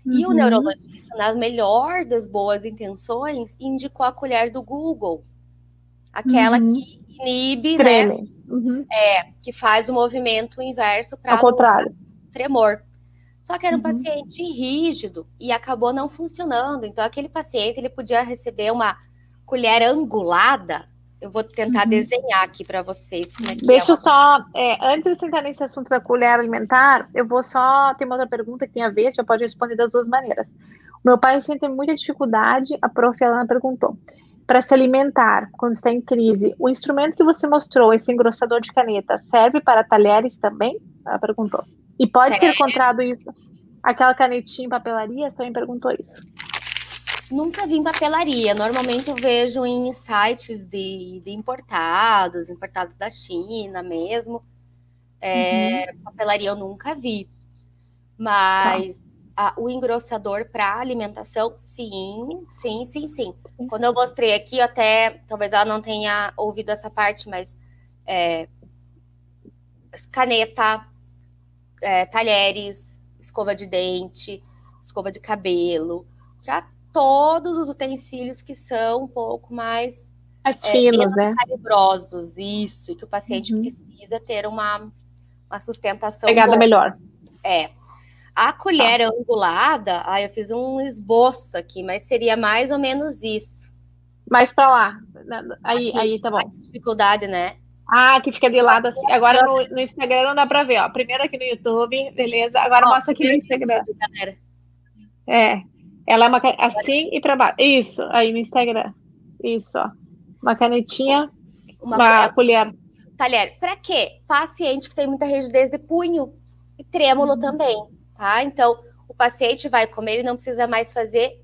e o Uhum. neurologista, na melhor das boas intenções, indicou a colher do Google, aquela Uhum. que inibe, né, Treme. Uhum. que faz o movimento inverso para Ao contrário. tremor. Só que era um Uhum. paciente rígido e acabou não funcionando. Então, aquele paciente ele podia receber uma colher angulada. Eu vou tentar Uhum. desenhar aqui para vocês como é que Deixa é. só, é, antes de você entrar nesse assunto da colher alimentar, eu vou só, tem uma outra pergunta que tem a ver, você pode responder das duas maneiras. O meu pai sempre tem muita dificuldade, a prof. Alana perguntou, para se alimentar quando está em crise. O instrumento que você mostrou, esse engrossador de caneta, serve para talheres também? Ela perguntou. E pode ser Serve. encontrado isso? Aquela canetinha em papelarias também perguntou isso. Nunca vi em papelaria. Normalmente eu vejo em sites de, de importados, importados da China mesmo. É, Uhum. Papelaria eu nunca vi. Mas a- o engrossador para alimentação, sim, sim, sim, sim. Sim. Quando eu mostrei aqui, eu até talvez ela não tenha ouvido essa parte, mas é, caneta, é, talheres, escova de dente, escova de cabelo, para todos os utensílios que são um pouco mais Mais é, finos, né? calibrosos, isso, e que o paciente uhum. precisa ter uma, uma sustentação. Pegada boa. melhor. É. A colher ah. angulada, ah, eu fiz um esboço aqui, mas seria mais ou menos isso. Mais para lá. Aí, aqui, aí tá bom. Dificuldade, né? Ah, que fica de lado assim. Agora no, no, Instagram não dá para ver, ó. Primeiro aqui no YouTube, beleza. Agora ó, mostra aqui no Instagram. Galera. É. Ela é uma assim e para baixo. Isso, aí no Instagram. Isso, ó. Uma canetinha, uma, uma colher. Talher. Para quê? Paciente que tem muita rigidez de punho e trêmulo uhum. também, tá? Então, o paciente vai comer e não precisa mais fazer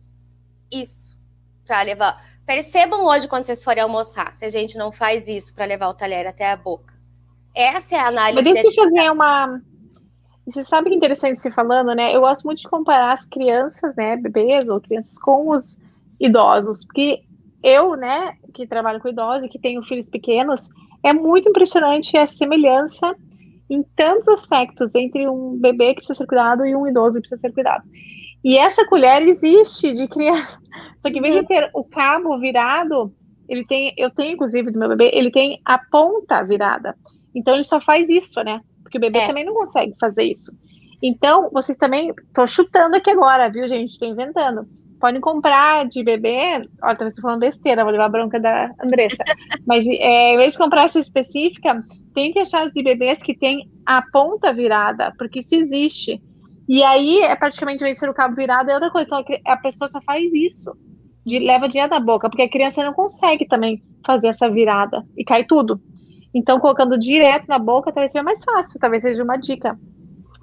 isso para levar. Percebam hoje quando vocês forem almoçar, se a gente não faz isso para levar o talher até a boca. Essa é a análise. Mas deixa eu fazer uma. Você sabe que interessante você falando, né? Eu gosto muito de comparar as crianças, né, bebês ou crianças com os idosos, porque eu, né, que trabalho com idosos e que tenho filhos pequenos, é muito impressionante a semelhança em tantos aspectos entre um bebê que precisa ser cuidado e um idoso que precisa ser cuidado. E essa colher existe de criança. Só que em vez de ter o cabo virado, ele tem, eu tenho inclusive do meu bebê, ele tem a ponta virada. Então ele só faz isso, né? Porque o bebê é. também não consegue fazer isso. Então, vocês também, tô chutando aqui agora, viu, gente? Tô inventando. Podem comprar de bebê. Olha, talvez estou falando besteira, vou levar a bronca da Andressa. Mas é, em vez de comprar essa específica, tem que achar as de bebês que tem a ponta virada, porque isso existe. E aí é praticamente vencer o cabo virado é outra coisa. Então a pessoa só faz isso. De, leva dinheiro da boca, porque a criança não consegue também fazer essa virada e cai tudo. Então, colocando direto na boca, talvez seja mais fácil, talvez seja uma dica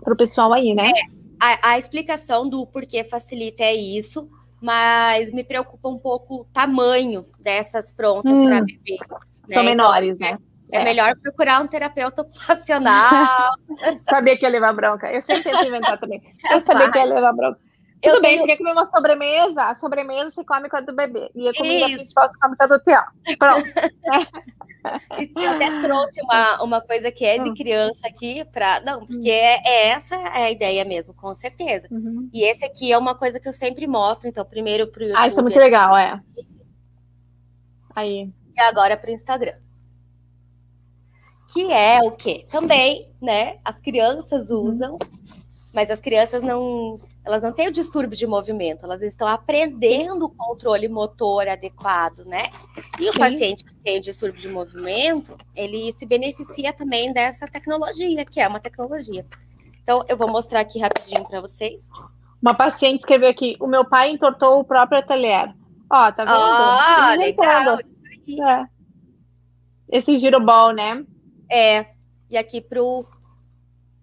para o pessoal aí, né? É, a, a, explicação do porquê facilita é isso, mas me preocupa um pouco o tamanho dessas prontas hum, para bebê. São né? menores, então, né? É, é, melhor procurar um terapeuta ocupacional. sabia que ia levar bronca. Eu sempre tento inventar também. Eu sabia que ia levar bronca. Tudo eu bem, tenho... você quer comer uma sobremesa? A sobremesa você come com a do bebê. E a comida Isso. principal você come com a do Theo. Pronto. eu até trouxe uma, uma coisa que é de hum. criança aqui para Não, porque é, é, essa é a ideia mesmo, com certeza. Uhum. E esse aqui é uma coisa que eu sempre mostro. Então, primeiro pro YouTube. Ah, isso é muito legal, é. Aí. E agora para o Instagram que é o quê? Também, né? As crianças uhum. usam, mas as crianças não, elas não têm o distúrbio de movimento, elas estão aprendendo o controle motor adequado, né? E o Sim. paciente que tem o distúrbio de movimento, ele se beneficia também dessa tecnologia, que é uma tecnologia. Então, eu vou mostrar aqui rapidinho para vocês. Uma paciente escreveu aqui: o meu pai entortou o próprio ateliê. Ó, tá vendo? Ah, legal. É. Esse girobol, né? É, e aqui pro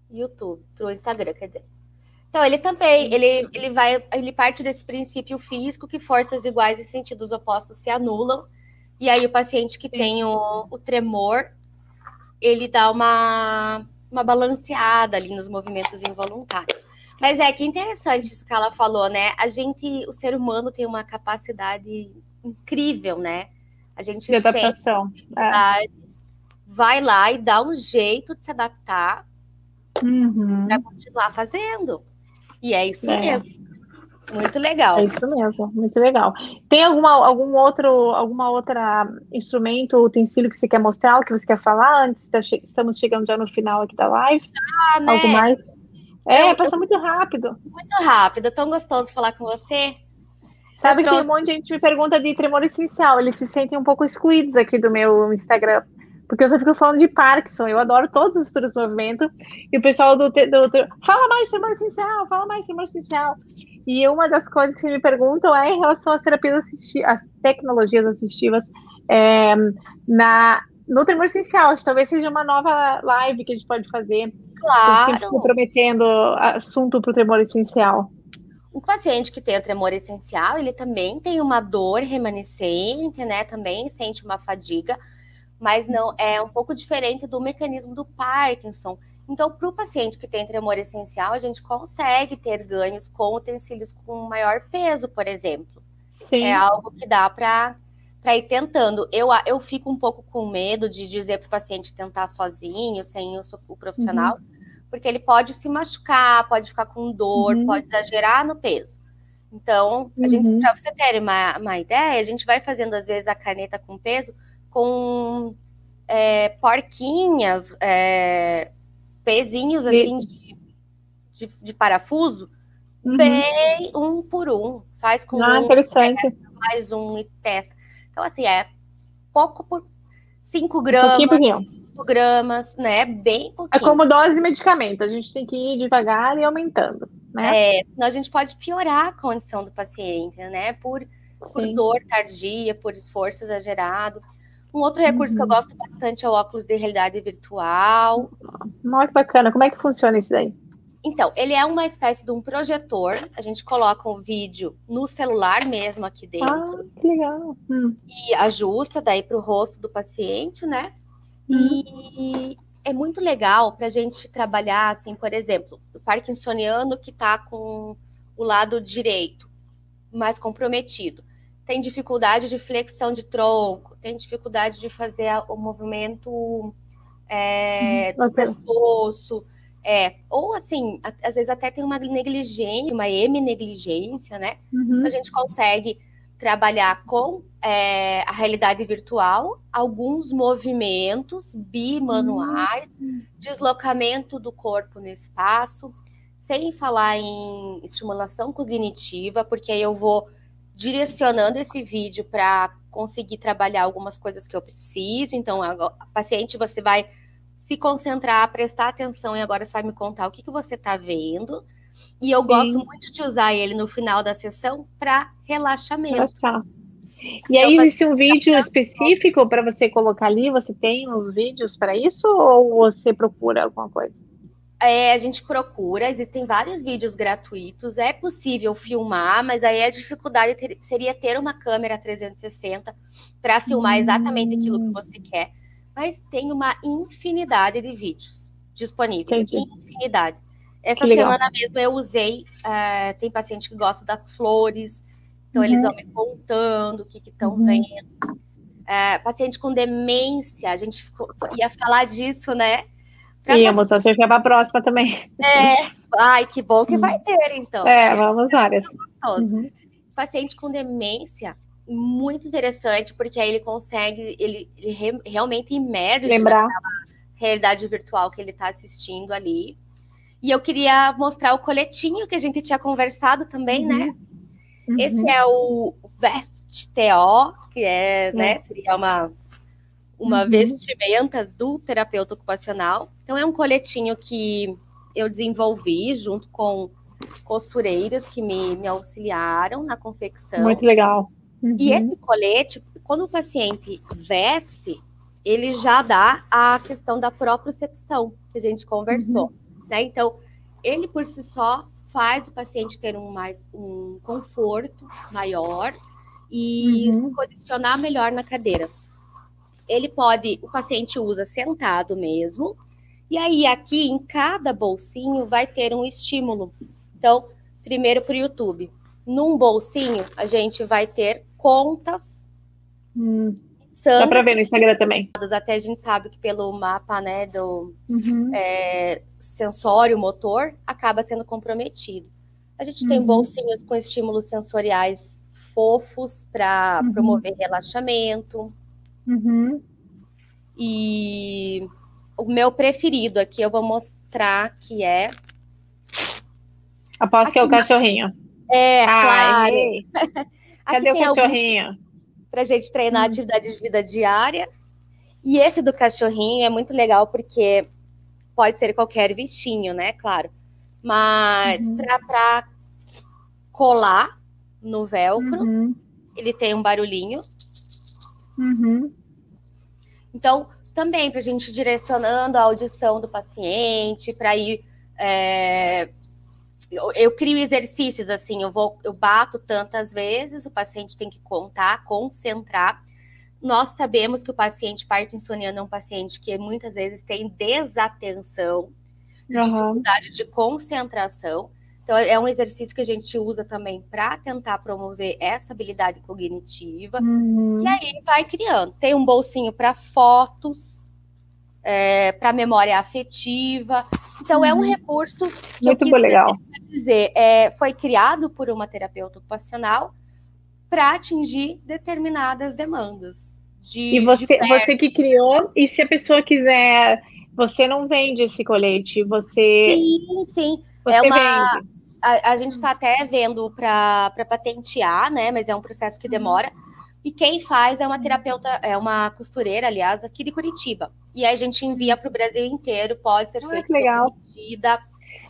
YouTube, pro Instagram, quer dizer. Então, ele também, ele, ele vai, ele parte desse princípio físico que forças iguais e sentidos opostos se anulam. E aí o paciente que Sim. tem o, o tremor, ele dá uma, uma balanceada ali nos movimentos involuntários. Mas é que interessante isso que ela falou, né? A gente, o ser humano tem uma capacidade incrível, né? A gente de adaptação. É vai lá e dá um jeito de se adaptar uhum. para continuar fazendo. E é isso é. mesmo. Muito legal. É isso mesmo, muito legal. Tem alguma, algum outro, alguma outra instrumento, utensílio que você quer mostrar, que você quer falar antes? Tá che estamos chegando já no final aqui da live. Ah, né? Algo mais? É, eu, passa muito rápido. Muito rápido, tão gostoso falar com você. Sabe que trouxe... um monte de gente me pergunta de tremor essencial, eles se sentem um pouco excluídos aqui do meu Instagram porque eu só fico falando de Parkinson, eu adoro todos os estudos de movimento, e o pessoal do, do, do fala mais tremor essencial, fala mais tremor essencial. E uma das coisas que me perguntam é em relação às terapias assistivas, às tecnologias assistivas é, na, no tremor essencial. Acho que talvez seja uma nova live que a gente pode fazer. Claro. Sempre prometendo assunto para o tremor essencial. O paciente que tem o tremor essencial, ele também tem uma dor remanescente, né? Também sente uma fadiga mas não é um pouco diferente do mecanismo do Parkinson. Então, para o paciente que tem tremor essencial, a gente consegue ter ganhos com utensílios com maior peso, por exemplo. Sim. É algo que dá para para ir tentando. Eu, eu fico um pouco com medo de dizer para o paciente tentar sozinho, sem o, o profissional, uhum. porque ele pode se machucar, pode ficar com dor, uhum. pode exagerar no peso. Então, a gente, uhum. para você ter uma, uma ideia, a gente vai fazendo às vezes a caneta com peso com é, porquinhas, é, pezinhos assim de, de, de parafuso, uhum. bem um por um. Faz com ah, um, mais um e testa. Então, assim, é pouco por 5 gramas. Um 5 gramas, né? Bem pouquinho. É como dose de medicamento, a gente tem que ir devagar e aumentando, né? É, senão a gente pode piorar a condição do paciente, né? Por, por dor tardia, por esforço exagerado. Um outro recurso uhum. que eu uhum. gosto bastante é o óculos de realidade virtual. Muito bacana. Como é que funciona isso daí? Então, ele é uma espécie de um projetor. A gente coloca um vídeo no celular mesmo aqui dentro. Ah, que legal. Hum. E ajusta daí para o rosto do paciente, né? Hum. E é muito legal para a gente trabalhar, assim, por exemplo, o parkinsoniano que está com o lado direito mais comprometido tem dificuldade de flexão de tronco, tem dificuldade de fazer o movimento é, do pescoço. É, ou assim, às vezes até tem uma negligência, uma eminegligência, né? Uhum. A gente consegue trabalhar com é, a realidade virtual, alguns movimentos bimanuais, uhum. deslocamento do corpo no espaço, sem falar em estimulação cognitiva, porque aí eu vou direcionando esse vídeo para conseguir trabalhar algumas coisas que eu preciso. Então, a, a, paciente, você vai se concentrar, prestar atenção e agora você vai me contar o que, que você está vendo. E eu Sim. gosto muito de usar ele no final da sessão para relaxamento. Relaxar. E aí então, existe um vídeo específico para você colocar ali? Você tem os vídeos para isso ou você procura alguma coisa? É, a gente procura, existem vários vídeos gratuitos, é possível filmar, mas aí a dificuldade ter, seria ter uma câmera 360 para filmar exatamente aquilo que você quer. Mas tem uma infinidade de vídeos disponíveis, Entendi. infinidade. Essa semana mesmo eu usei, uh, tem paciente que gosta das flores, então uhum. eles vão me contando o que estão uhum. vendo. Uh, paciente com demência, a gente ficou, ia falar disso, né? E a moça você fica para a próxima também. É, ai, que bom que vai ter, então. É, vamos várias. Uhum. Paciente com demência, muito interessante, porque aí ele consegue, ele, ele re, realmente imerge Lembrar. realidade virtual que ele está assistindo ali. E eu queria mostrar o coletinho que a gente tinha conversado também, uhum. né? Uhum. Esse é o Vest TO, que é, né, é. seria uma uma uhum. vestimenta do terapeuta ocupacional. Então, é um coletinho que eu desenvolvi junto com costureiras que me, me auxiliaram na confecção. Muito legal. Uhum. E esse colete, quando o paciente veste, ele já dá a questão da propriocepção que a gente conversou. Uhum. Né? Então, ele por si só faz o paciente ter um mais um conforto maior e uhum. se posicionar melhor na cadeira ele pode, o paciente usa sentado mesmo, e aí aqui em cada bolsinho vai ter um estímulo. Então, primeiro para o YouTube. Num bolsinho, a gente vai ter contas. Hum. Dá para ver no Instagram também. Até a gente sabe que pelo mapa né, do uhum. é, sensório motor acaba sendo comprometido. A gente uhum. tem bolsinhos com estímulos sensoriais fofos para uhum. promover relaxamento. Uhum. E o meu preferido aqui eu vou mostrar que é. Aposto que é o cachorrinho. É, Ai, claro. Cadê o cachorrinho? Para gente treinar hum. atividade de vida diária. E esse do cachorrinho é muito legal porque pode ser qualquer bichinho, né? Claro. Mas uhum. para colar no velcro, uhum. ele tem um barulhinho. Uhum. Então, também para a gente direcionando a audição do paciente, para ir. É, eu, eu, crio exercícios assim, eu vou, eu bato tantas vezes, o paciente tem que contar, concentrar. Nós sabemos que o paciente parkinsoniano é um paciente que muitas vezes tem desatenção, uhum. dificuldade de concentração. Então, é um exercício que a gente usa também para tentar promover essa habilidade cognitiva. Uhum. E aí vai criando. Tem um bolsinho para fotos, é, para memória afetiva. Então, uhum. é um uhum. recurso que Muito eu quis legal. dizer, é, foi criado por uma terapeuta ocupacional para atingir determinadas demandas. De, e você, você que criou, e se a pessoa quiser, você não vende esse colete, você. Sim, sim. Você é uma, vende. A, a gente está até vendo para patentear, né? Mas é um processo que demora. E quem faz é uma terapeuta, é uma costureira, aliás, aqui de Curitiba. E aí a gente envia para o Brasil inteiro, pode ser ah, feito legal. medida.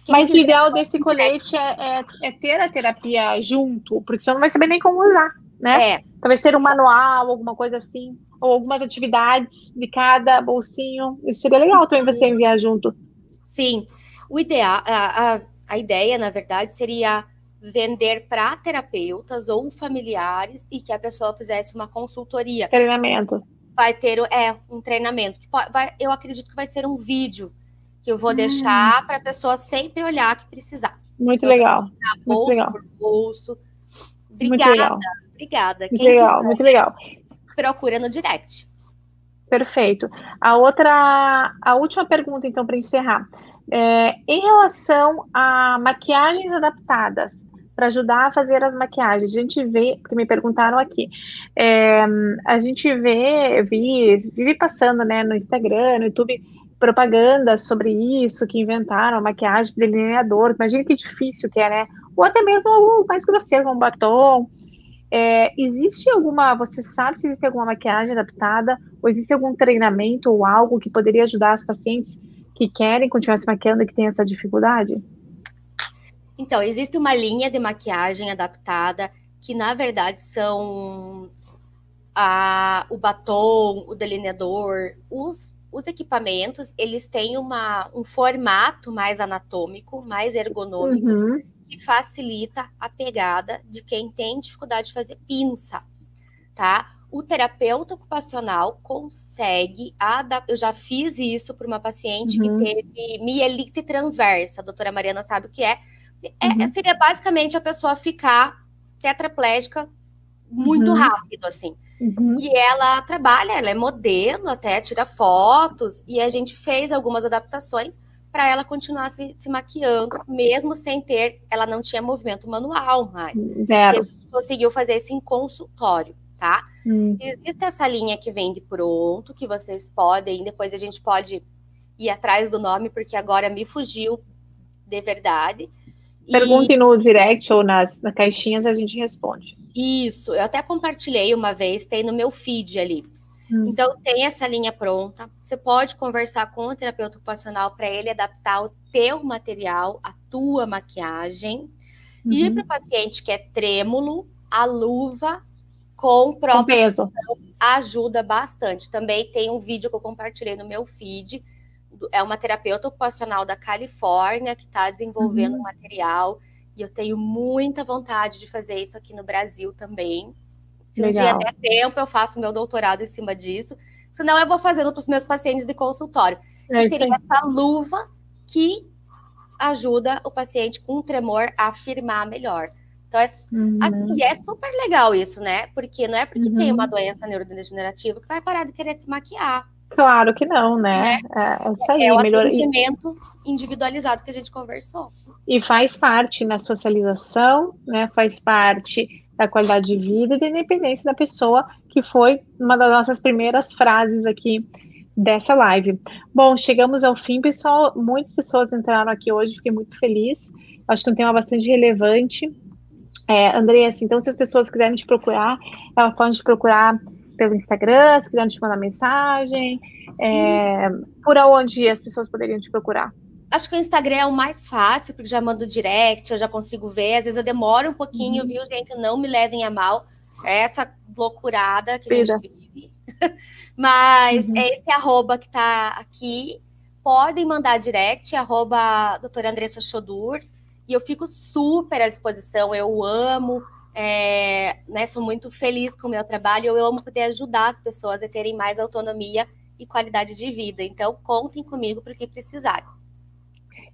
Mas o ideal desse colete é, é, é, ter a terapia junto, porque você não vai saber nem como usar, né? É. Talvez ter um manual, alguma coisa assim, ou algumas atividades de cada bolsinho. Isso seria legal também você enviar junto. Sim. O ideal, a, a, a ideia, na verdade, seria vender para terapeutas ou familiares e que a pessoa fizesse uma consultoria. Treinamento. Vai ter é, um treinamento. Que pode, vai, eu acredito que vai ser um vídeo que eu vou hum. deixar para a pessoa sempre olhar que precisar. Muito então, legal. Bolso muito legal. por bolso. Obrigada. Muito legal. Obrigada. Muito Quem legal, muito legal. Procura no direct. Perfeito. A outra, a última pergunta, então, para encerrar. É, em relação a maquiagens adaptadas, para ajudar a fazer as maquiagens. A gente vê, porque me perguntaram aqui, é, a gente vê, vi, vive passando, né, no Instagram, no YouTube, propaganda sobre isso, que inventaram a maquiagem delineador. Imagina que difícil que é, né? Ou até mesmo o mais grosseiro, como batom. É, existe alguma, você sabe se existe alguma maquiagem adaptada, ou existe algum treinamento ou algo que poderia ajudar as pacientes que querem continuar se maquiando e que têm essa dificuldade? Então, existe uma linha de maquiagem adaptada que, na verdade, são a, o batom, o delineador, os, os equipamentos, eles têm uma, um formato mais anatômico, mais ergonômico, uhum. que facilita a pegada de quem tem dificuldade de fazer pinça, tá? O terapeuta ocupacional consegue adaptar. Eu já fiz isso para uma paciente uhum. que teve mielite transversa. A doutora Mariana sabe o que é é, uhum. seria basicamente a pessoa ficar tetraplégica muito uhum. rápido, assim. Uhum. E ela trabalha, ela é modelo, até tira fotos, e a gente fez algumas adaptações para ela continuar se, se, maquiando, mesmo sem ter, ela não tinha movimento manual mais. Zero. E a gente conseguiu fazer isso em consultório, tá? Hum. Existe essa linha que vende pronto, que vocês podem, depois a gente pode ir atrás do nome, porque agora me fugiu de verdade. Perguntem e... no direct ou nas, nas caixinhas, a gente responde. Isso, eu até compartilhei uma vez, tem no meu feed ali. Hum. Então, tem essa linha pronta. Você pode conversar com o terapeuta ocupacional para ele adaptar o teu material, a tua maquiagem. Uhum. E para o paciente que é trêmulo, a luva com o próprio com peso ajuda bastante. Também tem um vídeo que eu compartilhei no meu feed é uma terapeuta ocupacional da Califórnia que está desenvolvendo uhum. um material e eu tenho muita vontade de fazer isso aqui no Brasil também. Se Legal. um dia der tempo, eu faço meu doutorado em cima disso. Senão, eu vou fazendo para os meus pacientes de consultório. É seria essa luva que ajuda o paciente com tremor a afirmar melhor. Então, é, uhum. assim, é super legal isso, né? Porque não é porque uhum. tem uma doença neurodegenerativa que vai parar de querer se maquiar. Claro que não, né? É, é, é isso aí. É o melhor... atendimento individualizado que a gente conversou. E faz parte na socialização, né? Faz parte da qualidade de vida e da independência da pessoa, que foi uma das nossas primeiras frases aqui dessa live. Bom, chegamos ao fim, pessoal. Muitas pessoas entraram aqui hoje, fiquei muito feliz. Acho que é um tema bastante relevante. É, Andressa, então, se as pessoas quiserem te procurar, elas podem te procurar pelo Instagram, se quiserem te mandar mensagem, é, por onde as pessoas poderiam te procurar? Acho que o Instagram é o mais fácil, porque já mando direct, eu já consigo ver. Às vezes eu demoro um pouquinho, uhum. viu, gente? Não me levem a mal. É essa loucurada que a gente vive. Mas uhum. é esse arroba que tá aqui. Podem mandar direct, arroba doutora Andressa Chodur. E eu fico super à disposição. Eu amo é, né, sou muito feliz com o meu trabalho. Eu amo poder ajudar as pessoas a terem mais autonomia e qualidade de vida. Então, contem comigo para o que precisarem.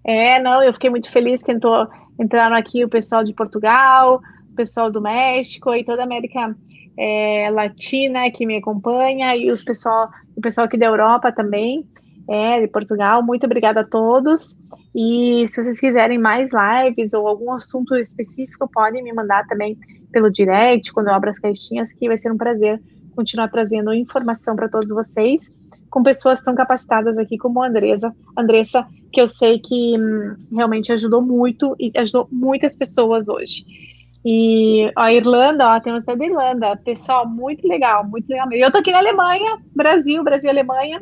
É, não, eu fiquei muito feliz que entrou, entraram aqui o pessoal de Portugal, o pessoal do México e toda a América é, Latina que me acompanha e os pessoal, o pessoal aqui da Europa também. É, de Portugal. Muito obrigada a todos. E se vocês quiserem mais lives ou algum assunto específico, podem me mandar também pelo direct, quando eu abro as caixinhas, que vai ser um prazer continuar trazendo informação para todos vocês, com pessoas tão capacitadas aqui como a Andressa, Andressa que eu sei que hum, realmente ajudou muito e ajudou muitas pessoas hoje. E a Irlanda, ó, temos até da Irlanda. Pessoal, muito legal, muito legal. Eu tô aqui na Alemanha, Brasil, Brasil, Alemanha.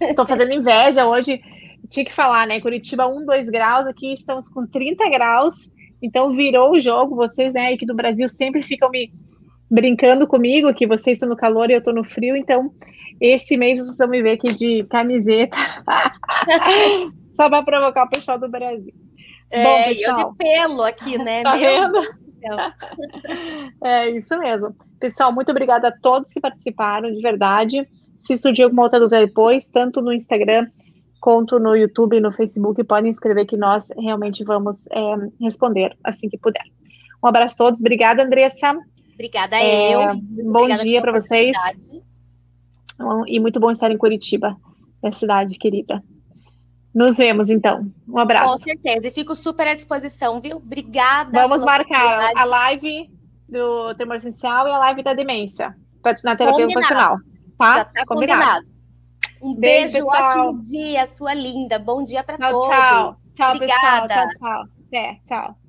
Estou fazendo inveja hoje. Tinha que falar, né? Curitiba 1, 2 graus, aqui estamos com 30 graus. Então virou o jogo. Vocês, né, aqui do Brasil sempre ficam me brincando comigo, que vocês estão no calor e eu estou no frio. Então, esse mês vocês vão me ver aqui de camiseta. Só para provocar o pessoal do Brasil. É, Bom, pessoal, eu de pelo aqui, né? Tá vendo? é isso mesmo. Pessoal, muito obrigada a todos que participaram, de verdade. Se surgir alguma outra dúvida depois, tanto no Instagram quanto no YouTube e no Facebook, podem escrever que nós realmente vamos é, responder assim que puder. Um abraço a todos. Obrigada, Andressa. Obrigada é, eu. bom dia para vocês. E muito bom estar em Curitiba, minha cidade querida. Nos vemos, então. Um abraço. Com certeza. E fico super à disposição, viu? Obrigada. Vamos marcar a live do tremor essencial e a live da demência na terapia ocupacional. Tá? Já tá combinado. combinado. Um beijo, beijo ótimo dia, sua linda. Bom dia para todos. Tchau. Tchau, Obrigada. pessoal. Tchau, tchau. É, tchau.